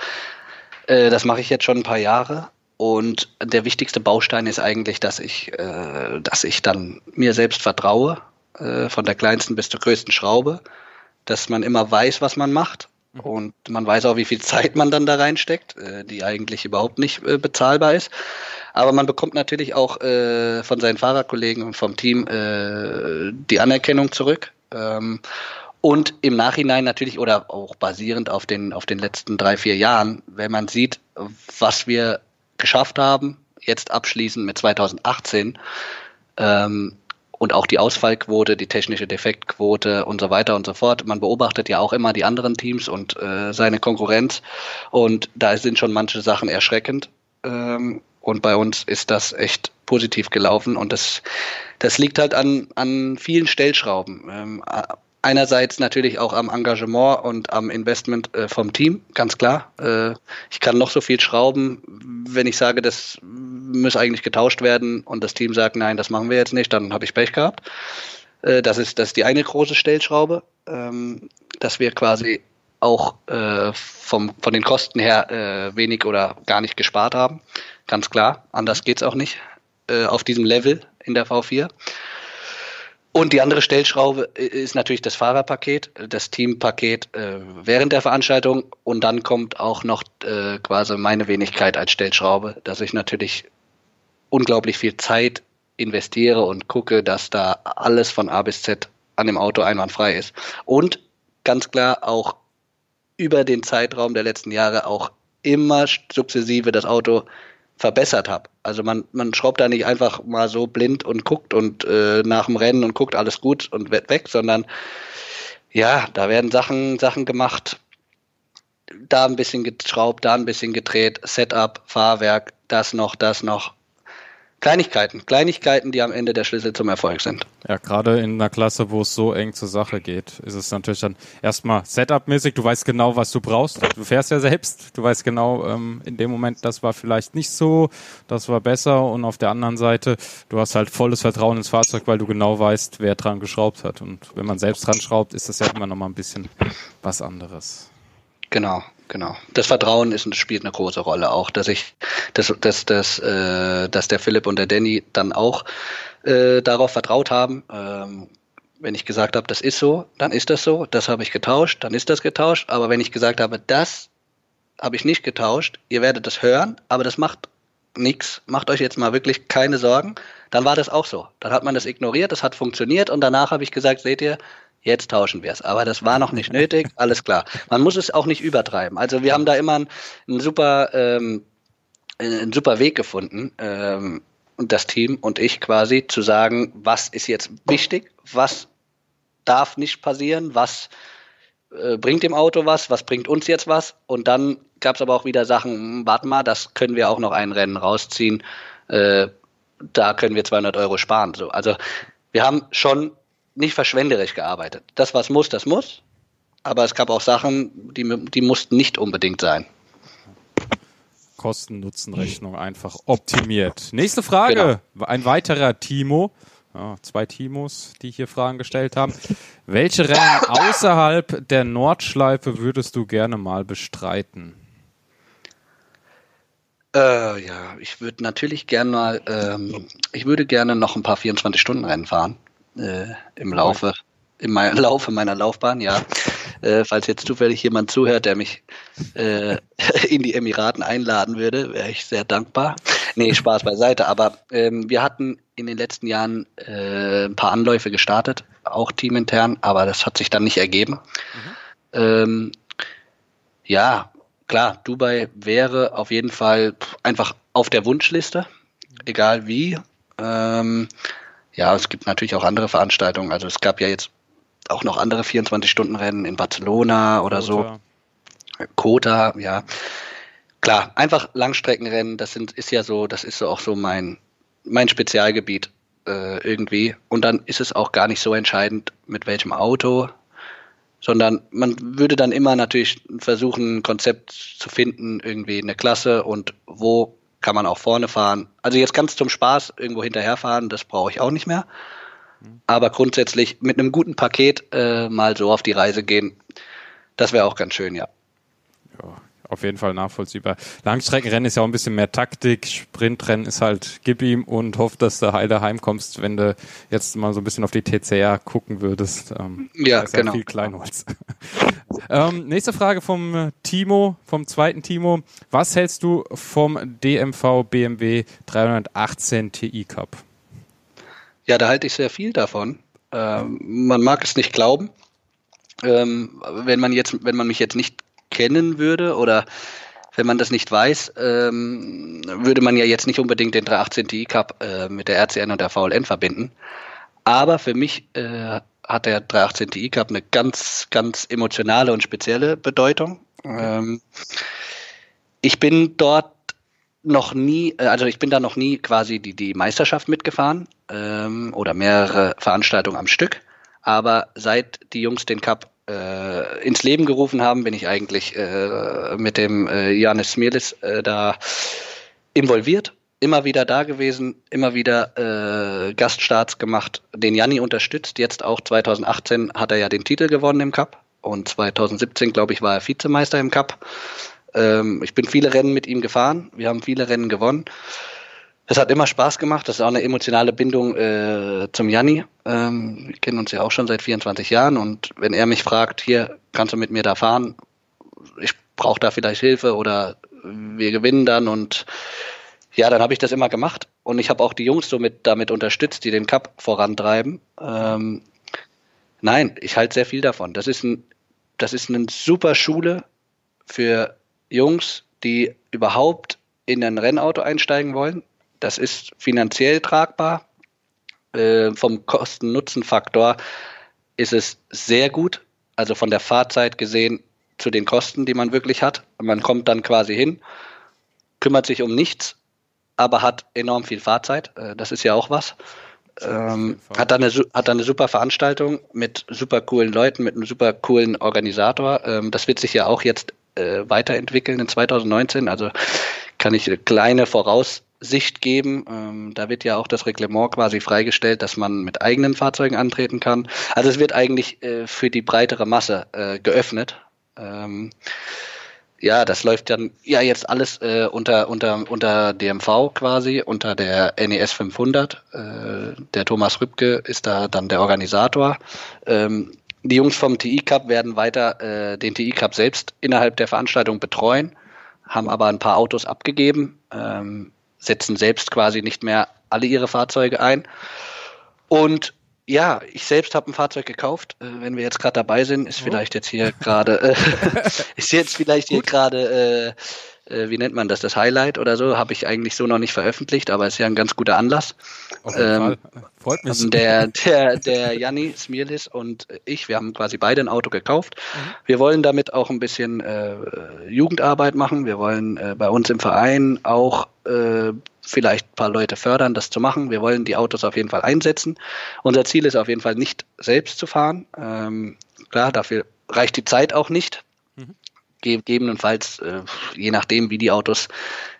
äh, das mache ich jetzt schon ein paar Jahre. Und der wichtigste Baustein ist eigentlich, dass ich, äh, dass ich dann mir selbst vertraue, äh, von der kleinsten bis zur größten Schraube, dass man immer weiß, was man macht. Mhm. Und man weiß auch, wie viel Zeit man dann da reinsteckt, äh, die eigentlich überhaupt nicht äh, bezahlbar ist. Aber man bekommt natürlich auch äh, von seinen Fahrerkollegen und vom Team äh, die Anerkennung zurück. Ähm, und im Nachhinein natürlich oder auch basierend auf den, auf den letzten drei, vier Jahren, wenn man sieht, was wir geschafft haben, jetzt abschließend mit 2018 ähm, und auch die Ausfallquote, die technische Defektquote und so weiter und so fort. Man beobachtet ja auch immer die anderen Teams und äh, seine Konkurrenz und da sind schon manche Sachen erschreckend. Ähm, und bei uns ist das echt positiv gelaufen und das, das liegt halt an, an vielen Stellschrauben. Ähm, einerseits natürlich auch am Engagement und am Investment äh, vom Team, ganz klar. Äh, ich kann noch so viel schrauben, wenn ich sage, das muss eigentlich getauscht werden und das Team sagt, nein, das machen wir jetzt nicht, dann habe ich Pech gehabt. Äh, das, ist, das ist die eine große Stellschraube, ähm, dass wir quasi auch äh, vom, von den Kosten her äh, wenig oder gar nicht gespart haben. Ganz klar, anders geht's auch nicht äh, auf diesem Level in der V4. Und die andere Stellschraube ist natürlich das Fahrerpaket, das Teampaket äh, während der Veranstaltung. Und dann kommt auch noch äh, quasi meine Wenigkeit als Stellschraube, dass ich natürlich unglaublich viel Zeit investiere und gucke, dass da alles von A bis Z an dem Auto einwandfrei ist. Und ganz klar auch über den Zeitraum der letzten Jahre auch immer sukzessive das Auto verbessert habe. Also man, man schraubt da nicht einfach mal so blind und guckt und äh, nach dem Rennen und guckt alles gut und wird weg, sondern ja, da werden Sachen, Sachen gemacht, da ein bisschen geschraubt, da ein bisschen gedreht, Setup, Fahrwerk, das noch, das noch. Kleinigkeiten, Kleinigkeiten, die am Ende der Schlüssel zum Erfolg sind. Ja, gerade in einer Klasse, wo es so eng zur Sache geht, ist es natürlich dann erstmal Setup-mäßig. Du weißt genau, was du brauchst. Du fährst ja selbst. Du weißt genau, ähm, in dem Moment, das war vielleicht nicht so, das war besser. Und auf der anderen Seite, du hast halt volles Vertrauen ins Fahrzeug, weil du genau weißt, wer dran geschraubt hat. Und wenn man selbst dran schraubt, ist das ja immer noch mal ein bisschen was anderes. Genau, genau. Das Vertrauen ist, spielt eine große Rolle auch, dass ich, dass, dass, dass, äh, dass der Philipp und der Danny dann auch äh, darauf vertraut haben. Ähm, wenn ich gesagt habe, das ist so, dann ist das so. Das habe ich getauscht, dann ist das getauscht. Aber wenn ich gesagt habe, das habe ich nicht getauscht, ihr werdet das hören, aber das macht nichts. Macht euch jetzt mal wirklich keine Sorgen. Dann war das auch so. Dann hat man das ignoriert, das hat funktioniert und danach habe ich gesagt, seht ihr, jetzt tauschen wir es. Aber das war noch nicht nötig, <laughs> alles klar. Man muss es auch nicht übertreiben. Also wir haben da immer einen, einen super, ähm, einen super Weg gefunden, ähm, das Team und ich quasi zu sagen, was ist jetzt wichtig, was darf nicht passieren, was äh, bringt dem Auto was, was bringt uns jetzt was. Und dann gab es aber auch wieder Sachen, hm, warte mal, das können wir auch noch ein Rennen rausziehen. Äh, da können wir 200 Euro sparen. So, also wir haben schon nicht verschwenderisch gearbeitet. Das, was muss, das muss. Aber es gab auch Sachen, die, die mussten nicht unbedingt sein. Kosten-Nutzen-Rechnung einfach optimiert. Nächste Frage. Genau. Ein weiterer Timo. Ja, zwei Timos, die hier Fragen gestellt haben. Welche Rennen <laughs> außerhalb der Nordschleife würdest du gerne mal bestreiten? Äh, ja, ich würde natürlich gerne mal, ähm, ich würde gerne noch ein paar 24-Stunden-Rennen fahren äh, im Laufe, im <laughs> Laufe meiner Laufbahn, ja. <laughs> Äh, falls jetzt zufällig jemand zuhört, der mich äh, <laughs> in die Emiraten einladen würde, wäre ich sehr dankbar. Nee, Spaß beiseite. Aber ähm, wir hatten in den letzten Jahren äh, ein paar Anläufe gestartet, auch teamintern, aber das hat sich dann nicht ergeben. Mhm. Ähm, ja, klar, Dubai wäre auf jeden Fall einfach auf der Wunschliste, egal wie. Ähm, ja, es gibt natürlich auch andere Veranstaltungen. Also es gab ja jetzt auch noch andere 24-Stunden-Rennen in Barcelona oder Kota. so. Kota, ja. Klar, einfach Langstreckenrennen, das sind, ist ja so, das ist so auch so mein, mein Spezialgebiet äh, irgendwie. Und dann ist es auch gar nicht so entscheidend, mit welchem Auto, sondern man würde dann immer natürlich versuchen, ein Konzept zu finden, irgendwie eine Klasse und wo kann man auch vorne fahren. Also jetzt ganz zum Spaß irgendwo hinterherfahren, das brauche ich auch nicht mehr. Aber grundsätzlich mit einem guten Paket äh, mal so auf die Reise gehen, das wäre auch ganz schön, ja. Ja, auf jeden Fall nachvollziehbar. Langstreckenrennen ist ja auch ein bisschen mehr Taktik. Sprintrennen ist halt, gib ihm und hoff, dass du heile heimkommst, wenn du jetzt mal so ein bisschen auf die TCR gucken würdest. Ähm, ja, ist genau. Ja viel Kleinholz. <laughs> ähm, nächste Frage vom Timo, vom zweiten Timo. Was hältst du vom DMV BMW 318 Ti Cup? Ja, da halte ich sehr viel davon. Ähm, man mag es nicht glauben. Ähm, wenn man jetzt, wenn man mich jetzt nicht kennen würde oder Wenn man das nicht weiß, ähm, würde man ja jetzt nicht unbedingt den 318 Ti Cup äh, mit der RCN und der VLN verbinden. Aber für mich äh, hat der 318 Ti Cup eine ganz, ganz emotionale und spezielle Bedeutung. Ähm, ich bin dort noch nie, äh, also ich bin da noch nie quasi die, die Meisterschaft mitgefahren ähm, oder mehrere Veranstaltungen am Stück. Aber seit die Jungs den Cup äh, ins Leben gerufen haben, bin ich eigentlich äh, mit dem äh, Janis Smirlis äh, da involviert. Immer wieder da gewesen, immer wieder äh, Gaststarts gemacht, den Janni unterstützt. Jetzt auch 2018 hat er ja den Titel gewonnen im Cup und 2017, glaube ich, war er Vizemeister im Cup. Ähm, ich bin viele Rennen mit ihm gefahren. Wir haben viele Rennen gewonnen. Es hat immer Spaß gemacht. Das ist auch eine emotionale Bindung äh, zum Janni. Ähm, wir kennen uns ja auch schon seit 24 Jahren. Und wenn er mich fragt, hier, kannst du mit mir da fahren? Ich brauche da vielleicht Hilfe oder wir gewinnen dann. Und ja, dann habe ich das immer gemacht. Und ich habe auch die Jungs so mit, damit unterstützt, die den Cup vorantreiben. Ähm, nein, ich halte sehr viel davon. Das ist, ein, das ist eine super Schule für Jungs, die überhaupt in ein Rennauto einsteigen wollen. Das ist finanziell tragbar. Äh, vom Kosten-Nutzen-Faktor ist es sehr gut. Also von der Fahrzeit gesehen zu den Kosten, die man wirklich hat. Man kommt dann quasi hin, kümmert sich um nichts, aber hat enorm viel Fahrzeit. Äh, das ist ja auch was. Ähm, hat, dann eine, hat eine super Veranstaltung mit super coolen Leuten, mit einem super coolen Organisator. Ähm, das wird sich ja auch jetzt äh, weiterentwickeln in 2019. Also kann ich eine kleine Voraussicht geben. Ähm, da wird ja auch das Reglement quasi freigestellt, dass man mit eigenen Fahrzeugen antreten kann. Also es wird eigentlich äh, für die breitere Masse äh, geöffnet. Ähm, ja, das läuft dann ja jetzt alles äh, unter unter unter DMV quasi unter der NES 500. Äh, der Thomas Rübke ist da dann der Organisator. Ähm, die Jungs vom TI Cup werden weiter äh, den TI Cup selbst innerhalb der Veranstaltung betreuen, haben aber ein paar Autos abgegeben, ähm, setzen selbst quasi nicht mehr alle ihre Fahrzeuge ein. Und ja, ich selbst habe ein Fahrzeug gekauft. Äh, wenn wir jetzt gerade dabei sind, ist oh. vielleicht jetzt hier gerade, äh, <laughs> <laughs> ist jetzt vielleicht hier gerade äh, äh, wie nennt man das, das Highlight oder so, habe ich eigentlich so noch nicht veröffentlicht, aber ist ja ein ganz guter Anlass. Auf jeden ähm, Fall. Freut mich. Der, <laughs> der, der Janni Smirlis und ich, wir haben quasi beide ein Auto gekauft. Mhm. Wir wollen damit auch ein bisschen äh, Jugendarbeit machen. Wir wollen äh, bei uns im Verein auch äh, vielleicht ein paar Leute fördern, das zu machen. Wir wollen die Autos auf jeden Fall einsetzen. Unser Ziel ist auf jeden Fall nicht selbst zu fahren. Ähm, klar, dafür reicht die Zeit auch nicht. Gegebenenfalls, äh, je nachdem, wie die Autos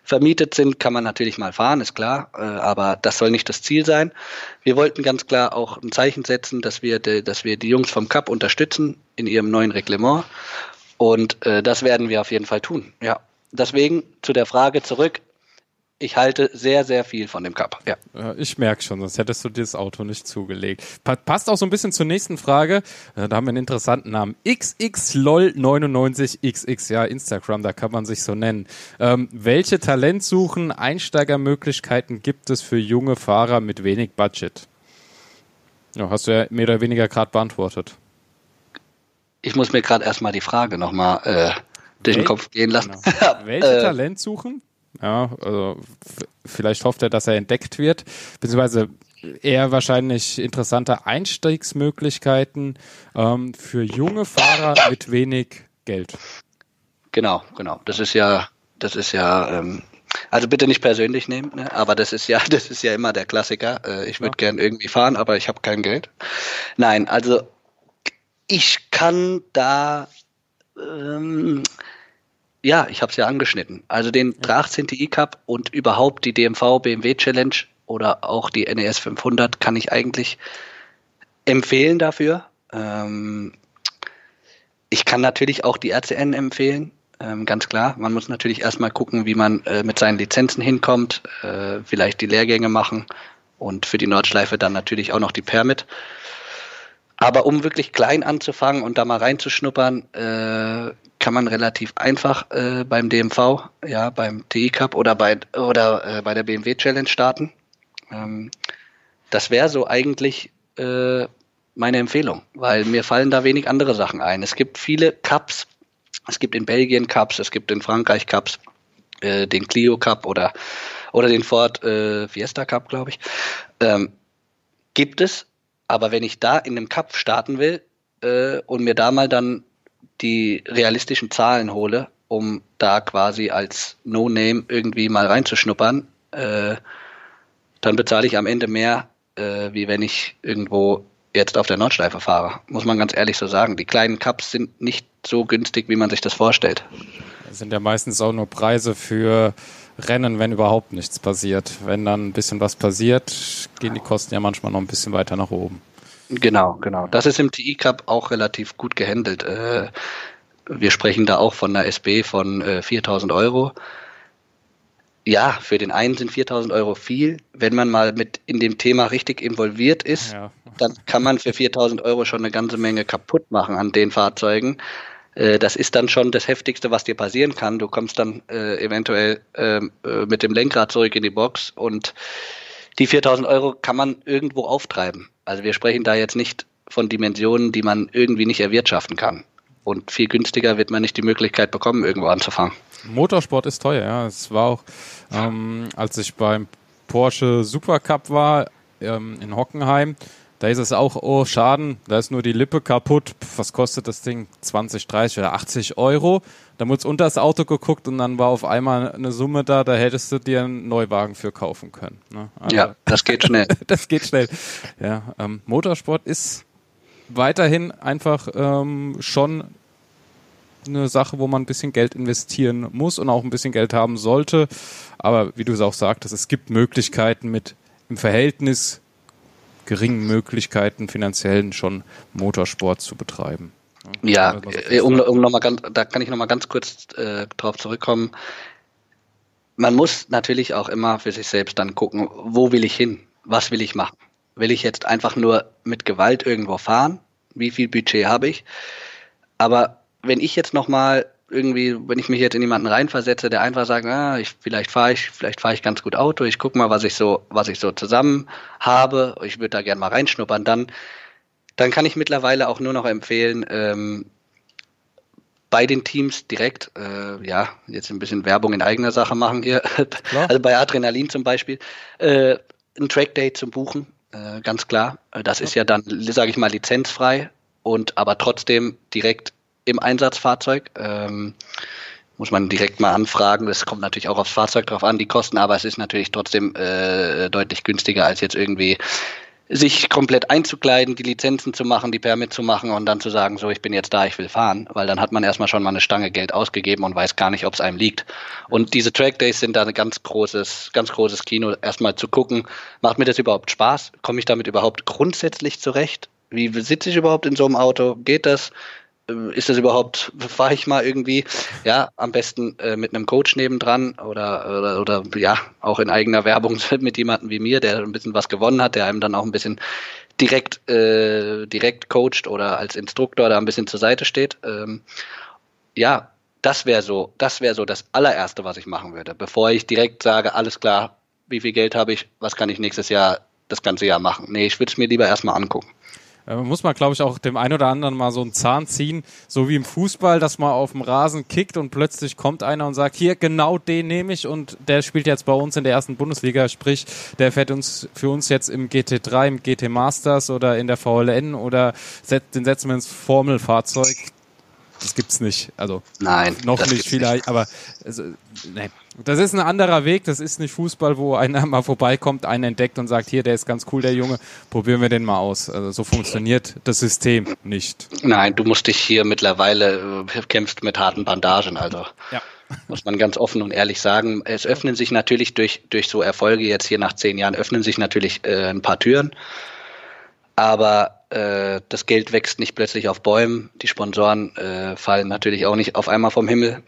vermietet sind, kann man natürlich mal fahren, ist klar, äh, aber das soll nicht das Ziel sein. Wir wollten ganz klar auch ein Zeichen setzen, dass wir, de, dass wir die Jungs vom Cup unterstützen in ihrem neuen Reglement und äh, das werden wir auf jeden Fall tun. Ja, deswegen zu der Frage zurück, ich halte sehr, sehr viel von dem Cup. Ja. Ich merke schon, sonst hättest du dir das Auto nicht zugelegt. passt auch so ein bisschen zur nächsten Frage. Äh, da haben wir einen interessanten Namen. XXLOL99XX, ja, Instagram, da kann man sich so nennen. Ähm, welche Talentsuchen, Einsteigermöglichkeiten gibt es für junge Fahrer mit wenig Budget? Ja, hast du ja mehr oder weniger gerade beantwortet. Ich muss mir gerade erstmal die Frage nochmal äh, durch den Kopf gehen lassen. Genau. <laughs> Welche äh, Talentsuchen ja, also vielleicht hofft er, dass er entdeckt wird, beziehungsweise eher wahrscheinlich interessante Einstiegsmöglichkeiten ähm, für junge Fahrer mit wenig Geld. Genau, genau. Das ist ja, das ist ja, ähm, also bitte nicht persönlich nehmen, ne? aber das ist ja, <laughs> das ist ja immer der Klassiker. Äh, ich würde ja. gern irgendwie fahren, aber ich habe kein Geld. Nein, also ich kann da ähm, ja, ich habe es ja angeschnitten. Also den 18 Ti Cup und überhaupt die DMV BMW Challenge oder auch die NES 500 kann ich eigentlich empfehlen dafür. Ähm, ich kann natürlich auch die RCN empfehlen, ähm, ganz klar. Man muss natürlich erstmal gucken, wie man äh, mit seinen Lizenzen hinkommt, äh, vielleicht die Lehrgänge machen und für die Nordschleife dann natürlich auch noch die Permit. Aber um wirklich klein anzufangen und da mal reinzuschnuppern, äh, kann man relativ einfach äh, beim DMV, ja, beim TI Cup oder bei oder äh, bei der BMW Challenge starten. Ähm, das wäre so eigentlich äh, meine Empfehlung, weil mir fallen da wenig andere Sachen ein. Es gibt viele Cups, Es gibt in Belgien Cups, es gibt in Frankreich Cups, äh, den Clio Cup oder, oder den Ford äh, Fiesta Cup, glaube ich. Ähm, gibt es, aber wenn ich da in einem Cup starten will äh, und mir da mal dann die realistischen Zahlen hole, um da quasi als No-Name irgendwie mal reinzuschnuppern, äh, dann bezahle ich am Ende mehr, äh, wie wenn ich irgendwo jetzt auf der Nordschleife fahre. Muss man ganz ehrlich so sagen. Die kleinen Cups sind nicht so günstig, wie man sich das vorstellt. Das sind ja meistens auch nur Preise für Rennen, wenn überhaupt nichts passiert. Wenn dann ein bisschen was passiert, gehen die Kosten ja manchmal noch ein bisschen weiter nach oben. Genau, genau. Das ist im TI Cup auch relativ gut gehandelt. Äh, wir sprechen da auch von einer SB von 4000 äh, Euro. Ja, für den einen sind 4000 Euro viel. Wenn man mal mit in dem Thema richtig involviert ist, ja. dann kann man für 4000 Euro schon eine ganze Menge kaputt machen an den Fahrzeugen. Äh, das ist dann schon das Heftigste, was dir passieren kann. Du kommst dann eventuell ähm, äh, mit dem Lenkrad zurück in die Box und die 4000 Euro kann man irgendwo auftreiben. Also wir sprechen da jetzt nicht von Dimensionen, die man irgendwie nicht erwirtschaften kann. Und viel günstiger wird man nicht die Möglichkeit bekommen, irgendwo anzufangen. Motorsport ist teuer, ja. Es war auch, ähm, als ich beim Porsche Supercup war ähm, in Hockenheim, da ist es auch, oh, Schaden, da ist nur die Lippe kaputt. Was kostet das Ding? 20, 30 oder 80 Euro. Da wurde unter das Auto geguckt und dann war auf einmal eine Summe da, da hättest du dir einen Neuwagen für kaufen können. Ne? Also, ja, das geht schnell. <laughs> das geht schnell. Ja, ähm, Motorsport ist weiterhin einfach ähm, schon eine Sache, wo man ein bisschen Geld investieren muss und auch ein bisschen Geld haben sollte. Aber wie du es auch sagtest, es gibt Möglichkeiten mit im Verhältnis geringen Möglichkeiten finanziellen schon Motorsport zu betreiben. Ja, um, um noch mal ganz, da kann ich noch mal ganz kurz äh, drauf zurückkommen. Man muss natürlich auch immer für sich selbst dann gucken, wo will ich hin? Was will ich machen? Will ich jetzt einfach nur mit Gewalt irgendwo fahren? Wie viel Budget habe ich? Aber wenn ich jetzt noch mal irgendwie, wenn ich mich jetzt in jemanden reinversetze, der einfach sagt, ah, ich, vielleicht fahre ich, vielleicht fahre ich ganz gut Auto, ich gucke mal, was ich so, was ich so zusammen habe, ich würde da gerne mal reinschnuppern, dann, dann kann ich mittlerweile auch nur noch empfehlen, ähm, bei den Teams direkt, äh, ja, jetzt ein bisschen Werbung in eigener Sache machen hier, <laughs> klar. also bei Adrenalin zum Beispiel, äh, ein Trackday zu buchen, äh, ganz klar. Das ja. ist ja dann, sage ich mal, lizenzfrei und aber trotzdem direkt im Einsatzfahrzeug. Ähm, muss man direkt mal anfragen. Das kommt natürlich auch aufs Fahrzeug drauf an, die Kosten, aber es ist natürlich trotzdem äh, deutlich günstiger, als jetzt irgendwie sich komplett einzukleiden, die Lizenzen zu machen, die Permit zu machen und dann zu sagen, so, ich bin jetzt da, ich will fahren, weil dann hat man erstmal schon mal eine Stange Geld ausgegeben und weiß gar nicht, ob es einem liegt. Und diese Trackdays sind da ein ganz großes, ganz großes Kino, erstmal zu gucken, macht mir das überhaupt Spaß? Komme ich damit überhaupt grundsätzlich zurecht? Wie sitze ich überhaupt in so einem Auto? Geht das? Äh, ist das überhaupt, fahre ich mal irgendwie, ja, am besten äh, mit einem Coach nebendran oder, oder, oder ja, auch in eigener Werbung <laughs> mit jemandem wie mir, der ein bisschen was gewonnen hat, der einem dann auch ein bisschen direkt, äh, direkt coacht oder als Instruktor da ein bisschen zur Seite steht. Ähm, ja, das wäre so, das wäre so das allererste, was ich machen würde, bevor ich direkt sage, alles klar, wie viel Geld habe ich, was kann ich nächstes Jahr das ganze Jahr machen. Nee, ich würde es mir lieber erstmal angucken. Äh, muss man, glaube ich, auch dem einen oder anderen mal so einen Zahn ziehen, so wie im Fußball, dass man auf dem Rasen kickt und plötzlich kommt einer und sagt, hier, genau den nehme ich. Und der spielt jetzt bei uns in der ersten Bundesliga, sprich, der fährt uns für uns jetzt im GT3, im GT Masters oder in der VLN oder den setzen wir ins Formelfahrzeug das gibt's nicht. Also Nein, noch nicht vielleicht, aber also, nee. das ist ein anderer Weg. Das ist nicht Fußball, wo einer <laughs> mal vorbeikommt, einen entdeckt und sagt, hier, der ist ganz cool, der Junge, probieren wir den mal aus. Also so funktioniert das System nicht. Nein, du musst dich hier mittlerweile äh, mit harten Bandagen, also. Ja. <laughs> Muss man ganz offen und ehrlich sagen. Es öffnen sich natürlich durch, durch so Erfolge jetzt hier nach zehn Jahren, öffnen sich natürlich äh, ein paar Türen. Aber das Geld wächst nicht plötzlich auf Bäumen. Die Sponsoren äh, fallen natürlich auch nicht auf einmal vom Himmel.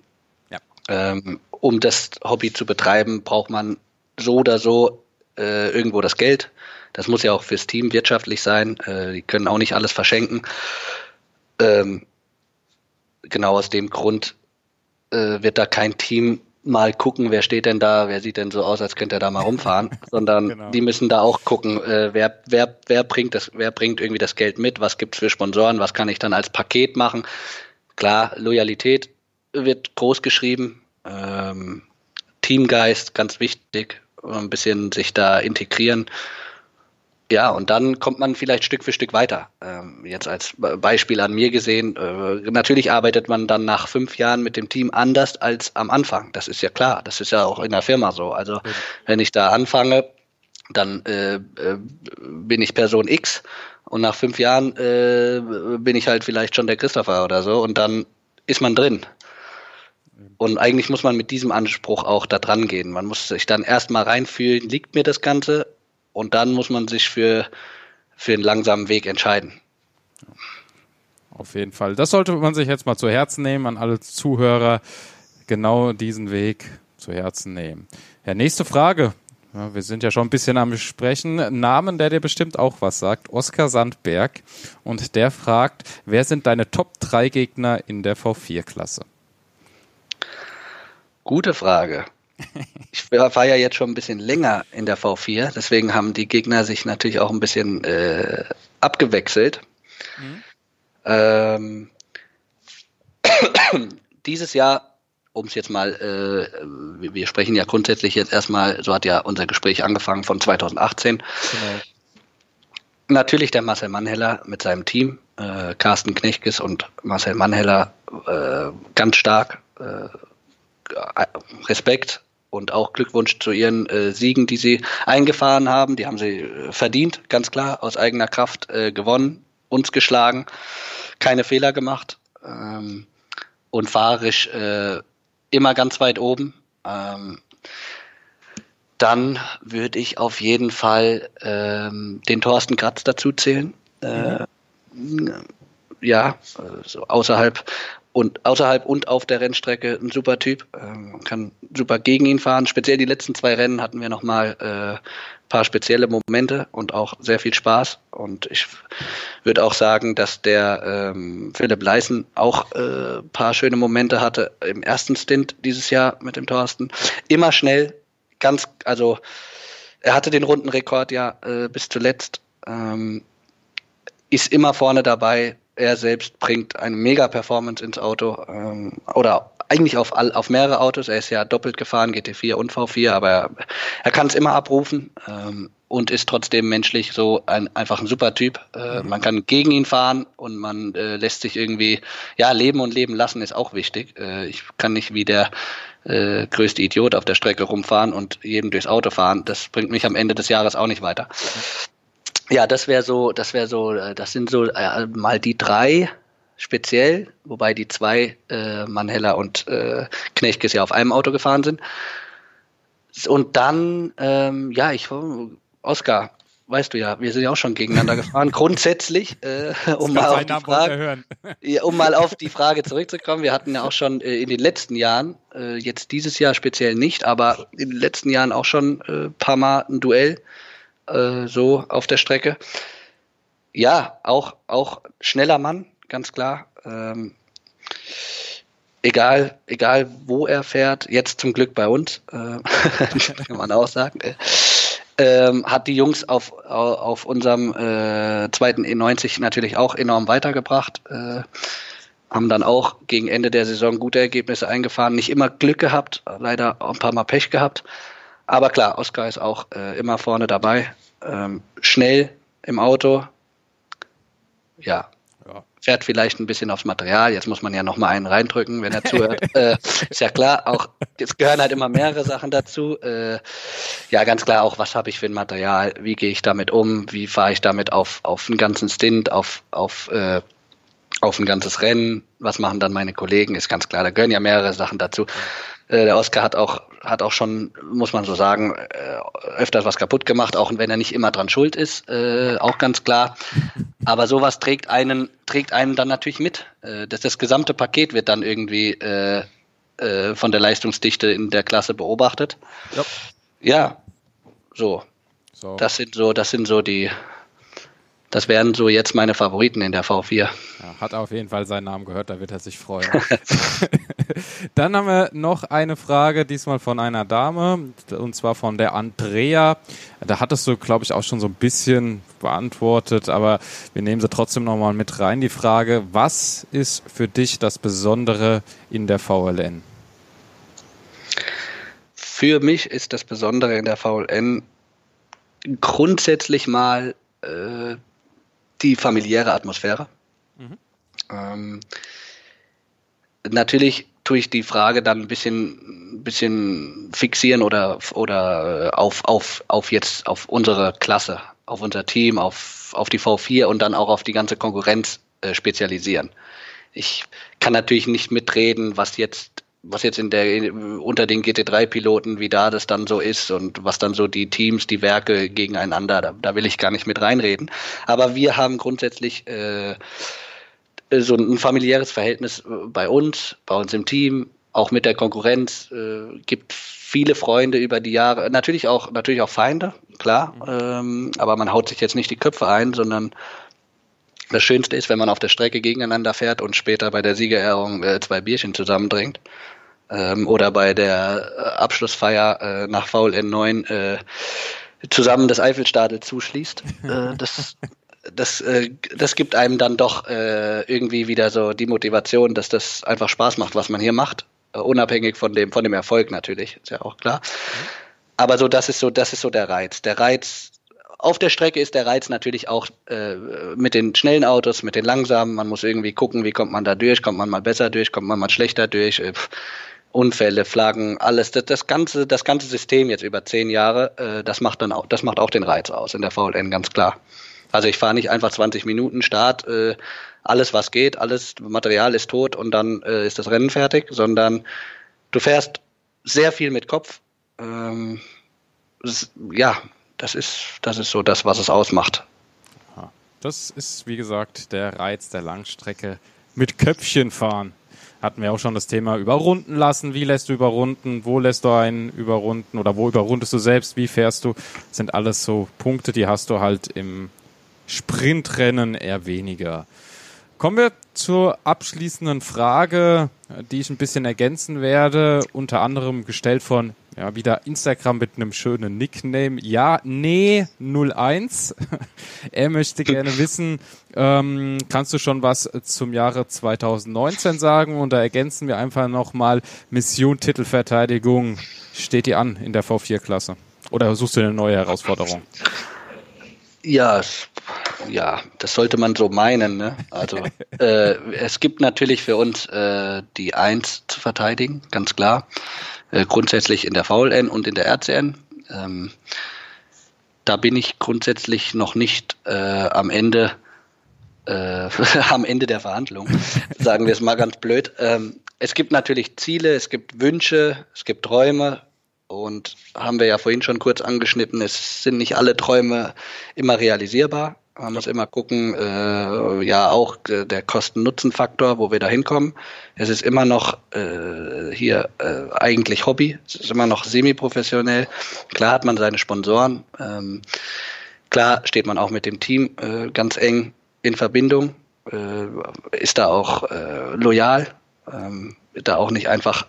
Ja. Ähm, um das Hobby zu betreiben, braucht man so oder so äh, irgendwo das Geld. Das muss ja auch fürs Team wirtschaftlich sein. Äh, die können auch nicht alles verschenken. Ähm, genau aus dem Grund äh, wird da kein Team mal gucken, wer steht denn da, wer sieht denn so aus, als könnte er da mal rumfahren, <laughs> sondern genau. die müssen da auch gucken, äh, wer, wer, wer bringt das, wer bringt irgendwie das Geld mit, was gibt's für Sponsoren, was kann ich dann als Paket machen. Klar, Loyalität wird groß geschrieben. Ähm, Teamgeist, ganz wichtig. Ein bisschen sich da integrieren. Ja, und dann kommt man vielleicht Stück für Stück weiter. Ähm, jetzt als Beispiel an mir gesehen, äh, natürlich arbeitet man dann nach fünf Jahren mit dem Team anders als am Anfang. Das ist ja klar. Das ist ja auch in der Firma so. Also wenn ich da anfange, dann äh, äh, bin ich Person X und nach fünf Jahren äh, bin ich halt vielleicht schon der Christopher oder so und dann ist man drin. Und eigentlich muss man mit diesem Anspruch auch da dran gehen. Man muss sich dann erstmal reinfühlen, liegt mir das Ganze? Und dann muss man sich für, für einen langsamen Weg entscheiden. Auf jeden Fall. Das sollte man sich jetzt mal zu Herzen nehmen, an alle Zuhörer. Genau diesen Weg zu Herzen nehmen. Ja, nächste Frage. Ja, wir sind ja schon ein bisschen am Sprechen. Namen, der dir bestimmt auch was sagt. Oskar Sandberg. Und der fragt, wer sind deine Top 3 Gegner in der V4-Klasse? Gute Frage. Ich war ja jetzt schon ein bisschen länger in der V4, deswegen haben die Gegner sich natürlich auch ein bisschen äh, abgewechselt. Mhm. Ähm, <coughs> dieses Jahr um es jetzt mal, äh, wir sprechen ja grundsätzlich jetzt erstmal, so hat ja unser Gespräch angefangen von 2018. Genau. Natürlich der Marcel Mannheller mit seinem Team, äh, Carsten Knechkes und Marcel Mannheller, äh, ganz stark. Äh, Respekt und auch Glückwunsch zu ihren äh, Siegen, die sie eingefahren haben. Die haben sie äh, verdient, ganz klar, aus eigener Kraft äh, gewonnen, uns geschlagen, keine Fehler gemacht ähm, und fahrisch äh, immer ganz weit oben. Ähm, dann würde ich auf jeden Fall ähm, den Thorsten Kratz dazu zählen. Äh, mhm. Ja, also außerhalb und außerhalb und auf der Rennstrecke ein super Typ. Ähm, kann super gegen ihn fahren. Speziell die letzten zwei Rennen hatten wir nochmal äh, paar spezielle Momente und auch sehr viel Spaß. Und ich würde auch sagen, dass der ähm, Philipp Leisen auch äh, paar schöne Momente hatte im ersten Stint dieses Jahr mit dem Thorsten. Immer schnell, ganz, also er hatte den Rundenrekord ja äh, bis zuletzt. Ähm, ist immer vorne dabei, er selbst bringt eine Mega-Performance ins Auto ähm, oder eigentlich auf, all, auf mehrere Autos. Er ist ja doppelt gefahren, GT4 und V4, aber er, er kann es immer abrufen ähm, und ist trotzdem menschlich so ein, einfach ein super Typ. Äh, mhm. Man kann gegen ihn fahren und man äh, lässt sich irgendwie, ja, leben und leben lassen ist auch wichtig. Äh, ich kann nicht wie der äh, größte Idiot auf der Strecke rumfahren und jedem durchs Auto fahren. Das bringt mich am Ende des Jahres auch nicht weiter. Ja, das wäre so, das wäre so, äh, das sind so äh, mal die drei speziell, wobei die zwei, äh, Manheller und äh, Knechkes ja auf einem Auto gefahren sind. Und dann, ähm, ja, ich, Oskar, weißt du ja, wir sind ja auch schon gegeneinander gefahren. <laughs> Grundsätzlich, äh, um, mal auf die Frage, <laughs> ja, um mal auf die Frage zurückzukommen, wir hatten ja auch schon äh, in den letzten Jahren, äh, jetzt dieses Jahr speziell nicht, aber in den letzten Jahren auch schon äh, paar Mal ein Duell äh, so auf der Strecke. Ja, auch, auch schneller Mann, ganz klar. Ähm, egal, egal wo er fährt, jetzt zum Glück bei uns, äh, <laughs> kann man auch sagen. Äh, ähm, hat die Jungs auf, auf unserem äh, zweiten E90 natürlich auch enorm weitergebracht. Äh, haben dann auch gegen Ende der Saison gute Ergebnisse eingefahren. Nicht immer Glück gehabt, leider ein paar Mal Pech gehabt. Aber klar, Oscar ist auch äh, immer vorne dabei. Ähm, schnell im Auto. Ja. ja. Fährt vielleicht ein bisschen aufs Material. Jetzt muss man ja noch mal einen reindrücken, wenn er zuhört. <laughs> äh, ist ja klar, auch es gehören halt immer mehrere Sachen dazu. Äh, ja, ganz klar auch, was habe ich für ein Material? Wie gehe ich damit um? Wie fahre ich damit auf, auf einen ganzen Stint, auf, auf äh, auf ein ganzes Rennen. Was machen dann meine Kollegen? Ist ganz klar, da gehören ja mehrere Sachen dazu. Äh, der Oscar hat auch, hat auch schon, muss man so sagen, äh, öfters was kaputt gemacht, auch wenn er nicht immer dran schuld ist, äh, auch ganz klar. Aber sowas trägt einen, trägt einen dann natürlich mit. Äh, das, das gesamte Paket wird dann irgendwie äh, äh, von der Leistungsdichte in der Klasse beobachtet. Ja, ja so. so. Das sind so, das sind so die, das wären so jetzt meine Favoriten in der V4. Ja, hat auf jeden Fall seinen Namen gehört, da wird er sich freuen. <laughs> <laughs> Dann haben wir noch eine Frage, diesmal von einer Dame, und zwar von der Andrea. Da hattest du, glaube ich, auch schon so ein bisschen beantwortet, aber wir nehmen sie trotzdem nochmal mit rein. Die Frage, was ist für dich das Besondere in der VLN? Für mich ist das Besondere in der VLN grundsätzlich mal äh, die familiäre Atmosphäre. Mhm. Ähm, natürlich tue ich die Frage dann ein bisschen, bisschen fixieren oder, oder äh, auf, auf, auf jetzt auf unsere Klasse, auf unser Team, auf, auf die V4 und dann auch auf die ganze Konkurrenz äh, spezialisieren. Ich kann natürlich nicht mitreden, was jetzt was jetzt in der unter den GT3-Piloten, wie da das dann so ist und was dann so die Teams, die Werke gegeneinander, da, da will ich gar nicht mit reinreden. Aber wir haben grundsätzlich äh, so ein familiäres Verhältnis äh, bei uns, bei uns im Team, auch mit der Konkurrenz, äh, gibt viele Freunde über die Jahre, natürlich auch, natürlich auch Feinde, klar, ähm, aber man haut sich jetzt nicht die Köpfe ein, sondern das Schönste ist, wenn man auf der Strecke gegeneinander fährt und später bei der Siegerehrung äh, zwei Bierchen zusammendringt ähm, oder bei der äh, Abschlussfeier äh, nach VLN 9 äh, zusammen das Eifelstadel zuschließt. <laughs> Äh, das, das, äh, das gibt einem dann doch äh, irgendwie wieder so die Motivation, dass das einfach Spaß macht, was man hier macht. Äh, unabhängig von dem, von dem Erfolg natürlich, ist ja auch klar. Aber so, das ist so, das ist so der Reiz. Der Reiz auf der Strecke ist der Reiz natürlich auch äh, mit den schnellen Autos, mit den langsamen. Man muss irgendwie gucken, wie kommt man da durch, kommt man mal besser durch, kommt man mal schlechter durch. Äh, Unfälle, Flaggen, alles, das, das, ganze, das ganze System jetzt über zehn Jahre, äh, das macht dann auch, das macht auch den Reiz aus in der VLN, ganz klar. Also ich fahre nicht einfach 20 Minuten Start, äh, alles was geht, alles Material ist tot und dann äh, ist das Rennen fertig, sondern du fährst sehr viel mit Kopf. Ähm, das, ja, das ist, das ist so das, was es ausmacht. Das ist, wie gesagt, der Reiz der Langstrecke mit Köpfchen fahren hatten wir auch schon das Thema überrunden lassen. Wie lässt du überrunden? Wo lässt du einen überrunden? Oder wo überrundest du selbst? Wie fährst du? Das sind alles so Punkte, die hast du halt im Sprintrennen eher weniger. Kommen wir zur abschließenden Frage, die ich ein bisschen ergänzen werde, unter anderem gestellt von ja, wieder Instagram mit einem schönen Nickname. Ja, nee, 01. <laughs> er möchte gerne <laughs> wissen, ähm, kannst du schon was zum Jahre 2019 sagen? Und da ergänzen wir einfach nochmal Mission Titelverteidigung. Steht die an in der V4-Klasse? Oder suchst du eine neue Herausforderung? <laughs> Ja, ja, das sollte man so meinen. Ne? Also <laughs> äh, es gibt natürlich für uns äh, die Eins zu verteidigen, ganz klar. Äh, grundsätzlich in der VLN und in der RCN. Ähm, da bin ich grundsätzlich noch nicht äh, am Ende äh, <laughs> am Ende der Verhandlung, sagen wir es mal ganz blöd. Ähm, es gibt natürlich Ziele, es gibt Wünsche, es gibt Träume und haben wir ja vorhin schon kurz angeschnitten, es sind nicht alle Träume immer realisierbar. Man muss immer gucken, äh, ja auch äh, der Kosten-Nutzen-Faktor, wo wir da hinkommen. Es ist immer noch äh, hier äh, eigentlich Hobby, es ist immer noch semi-professionell. Klar hat man seine Sponsoren, ähm, klar steht man auch mit dem Team äh, ganz eng in Verbindung, äh, ist da auch äh, loyal, ähm, da auch nicht einfach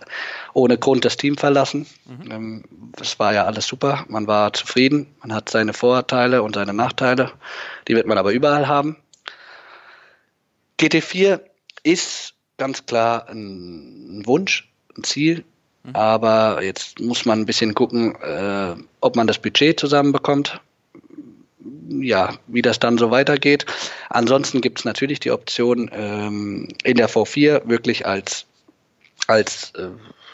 ohne Grund das Team verlassen. Mhm. Ähm, das war ja alles super. Man war zufrieden. Man hat seine Vorteile und seine Nachteile. Die wird man aber überall haben. GT4 ist ganz klar ein Wunsch, ein Ziel. Mhm. Aber jetzt muss man ein bisschen gucken, äh, ob man das Budget zusammenbekommt. Ja, wie das dann so weitergeht. Ansonsten gibt es natürlich die Option, ähm, in der V4 wirklich als als äh,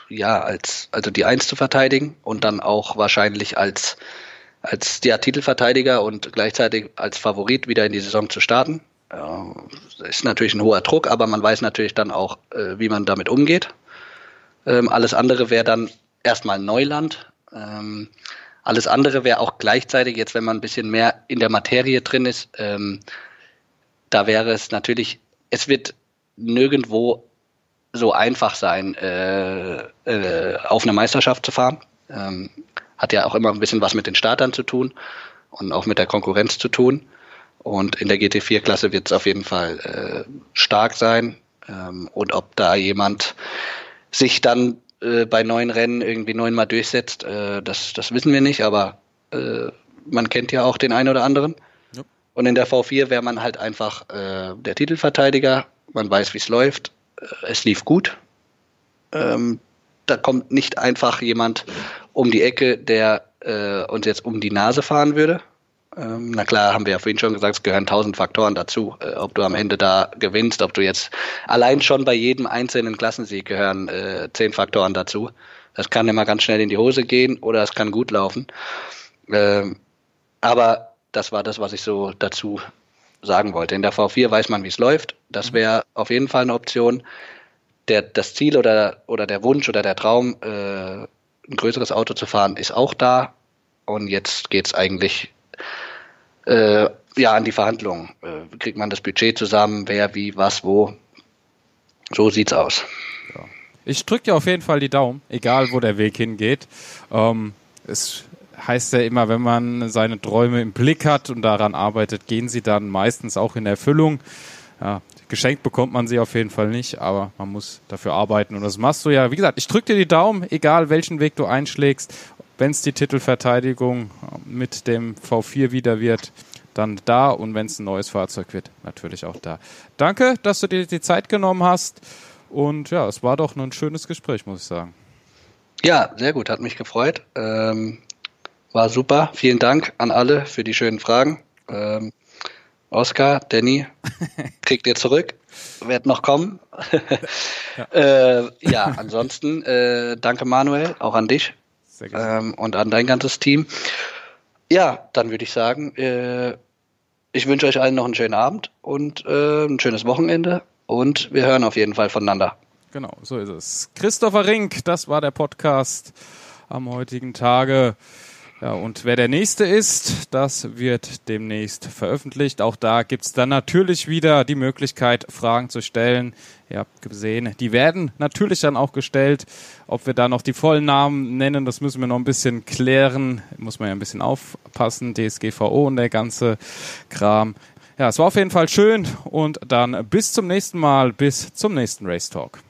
ja als also die Eins zu verteidigen und dann auch wahrscheinlich als als ja, Titelverteidiger und gleichzeitig als Favorit wieder in die Saison zu starten. Äh, ist natürlich ein hoher Druck, aber man weiß natürlich dann auch, äh, wie man damit umgeht. Ähm, alles andere wäre dann erstmal Neuland. Ähm, alles andere wäre auch gleichzeitig, jetzt wenn man ein bisschen mehr in der Materie drin ist, ähm, da wäre es natürlich, es wird nirgendwo so einfach sein, äh, äh, auf eine Meisterschaft zu fahren. Ähm, hat ja auch immer ein bisschen was mit den Startern zu tun und auch mit der Konkurrenz zu tun. Und in der GT4-Klasse wird es auf jeden Fall äh, stark sein. Ähm, und ob da jemand sich dann äh, bei neun Rennen irgendwie neunmal durchsetzt, äh, das, das wissen wir nicht, aber äh, man kennt ja auch den einen oder anderen. Ja. Und in der V4 wäre man halt einfach äh, der Titelverteidiger, man weiß, wie es läuft, es lief gut. Ähm, da kommt nicht einfach jemand um die Ecke, der äh, uns jetzt um die Nase fahren würde. Ähm, na klar, haben wir ja vorhin schon gesagt, es gehören tausend Faktoren dazu. Äh, ob du am Ende da gewinnst, ob du jetzt allein schon bei jedem einzelnen Klassensieg gehören äh, zehn Faktoren dazu. Das kann immer ganz schnell in die Hose gehen oder es kann gut laufen. Ähm, aber das war das, was ich so dazu sagen wollte. In der V4 weiß man, wie es läuft. Das mhm. wäre auf jeden Fall eine Option. Der, das Ziel oder, oder der Wunsch oder der Traum, äh, ein größeres Auto zu fahren, ist auch da. Und jetzt geht es eigentlich äh, ja, an die Verhandlungen. Äh, kriegt man das Budget zusammen, wer, wie, was, wo. So sieht's aus. Ja. Ich drücke dir auf jeden Fall die Daumen, egal wo der Weg hingeht. Ähm, es heißt ja immer, wenn man seine Träume im Blick hat und daran arbeitet, gehen sie dann meistens auch in Erfüllung. Ja, geschenkt bekommt man sie auf jeden Fall nicht, aber man muss dafür arbeiten und das machst du ja. Wie gesagt, ich drücke dir die Daumen, egal welchen Weg du einschlägst wenn es die Titelverteidigung mit dem V4 wieder wird, dann da und wenn es ein neues Fahrzeug wird, natürlich auch da. Danke, dass du dir die Zeit genommen hast und ja, es war doch ein schönes Gespräch, muss ich sagen. Ja, sehr gut, hat mich gefreut. Ähm, war super. Vielen Dank an alle für die schönen Fragen. Ähm, Oskar, Danny, <laughs> kriegt ihr zurück. Wird noch kommen. <laughs> ja. äh, ja, ansonsten äh, danke Manuel, auch an dich ähm, und an dein ganzes Team. Ja, dann würde ich sagen, äh, ich wünsche euch allen noch einen schönen Abend und äh, ein schönes Wochenende und wir hören auf jeden Fall voneinander. Genau, so ist es. Christopher Rink, das war der Podcast am heutigen Tage. Ja, und wer der nächste ist, das wird demnächst veröffentlicht. Auch da gibt's dann natürlich wieder die Möglichkeit, Fragen zu stellen. Ihr habt gesehen, die werden natürlich dann auch gestellt. Ob wir da noch die vollen Namen nennen, das müssen wir noch ein bisschen klären. Muss man ja ein bisschen aufpassen. DSGVO und der ganze Kram. Ja, es war auf jeden Fall schön und dann bis zum nächsten Mal, bis zum nächsten Race Talk.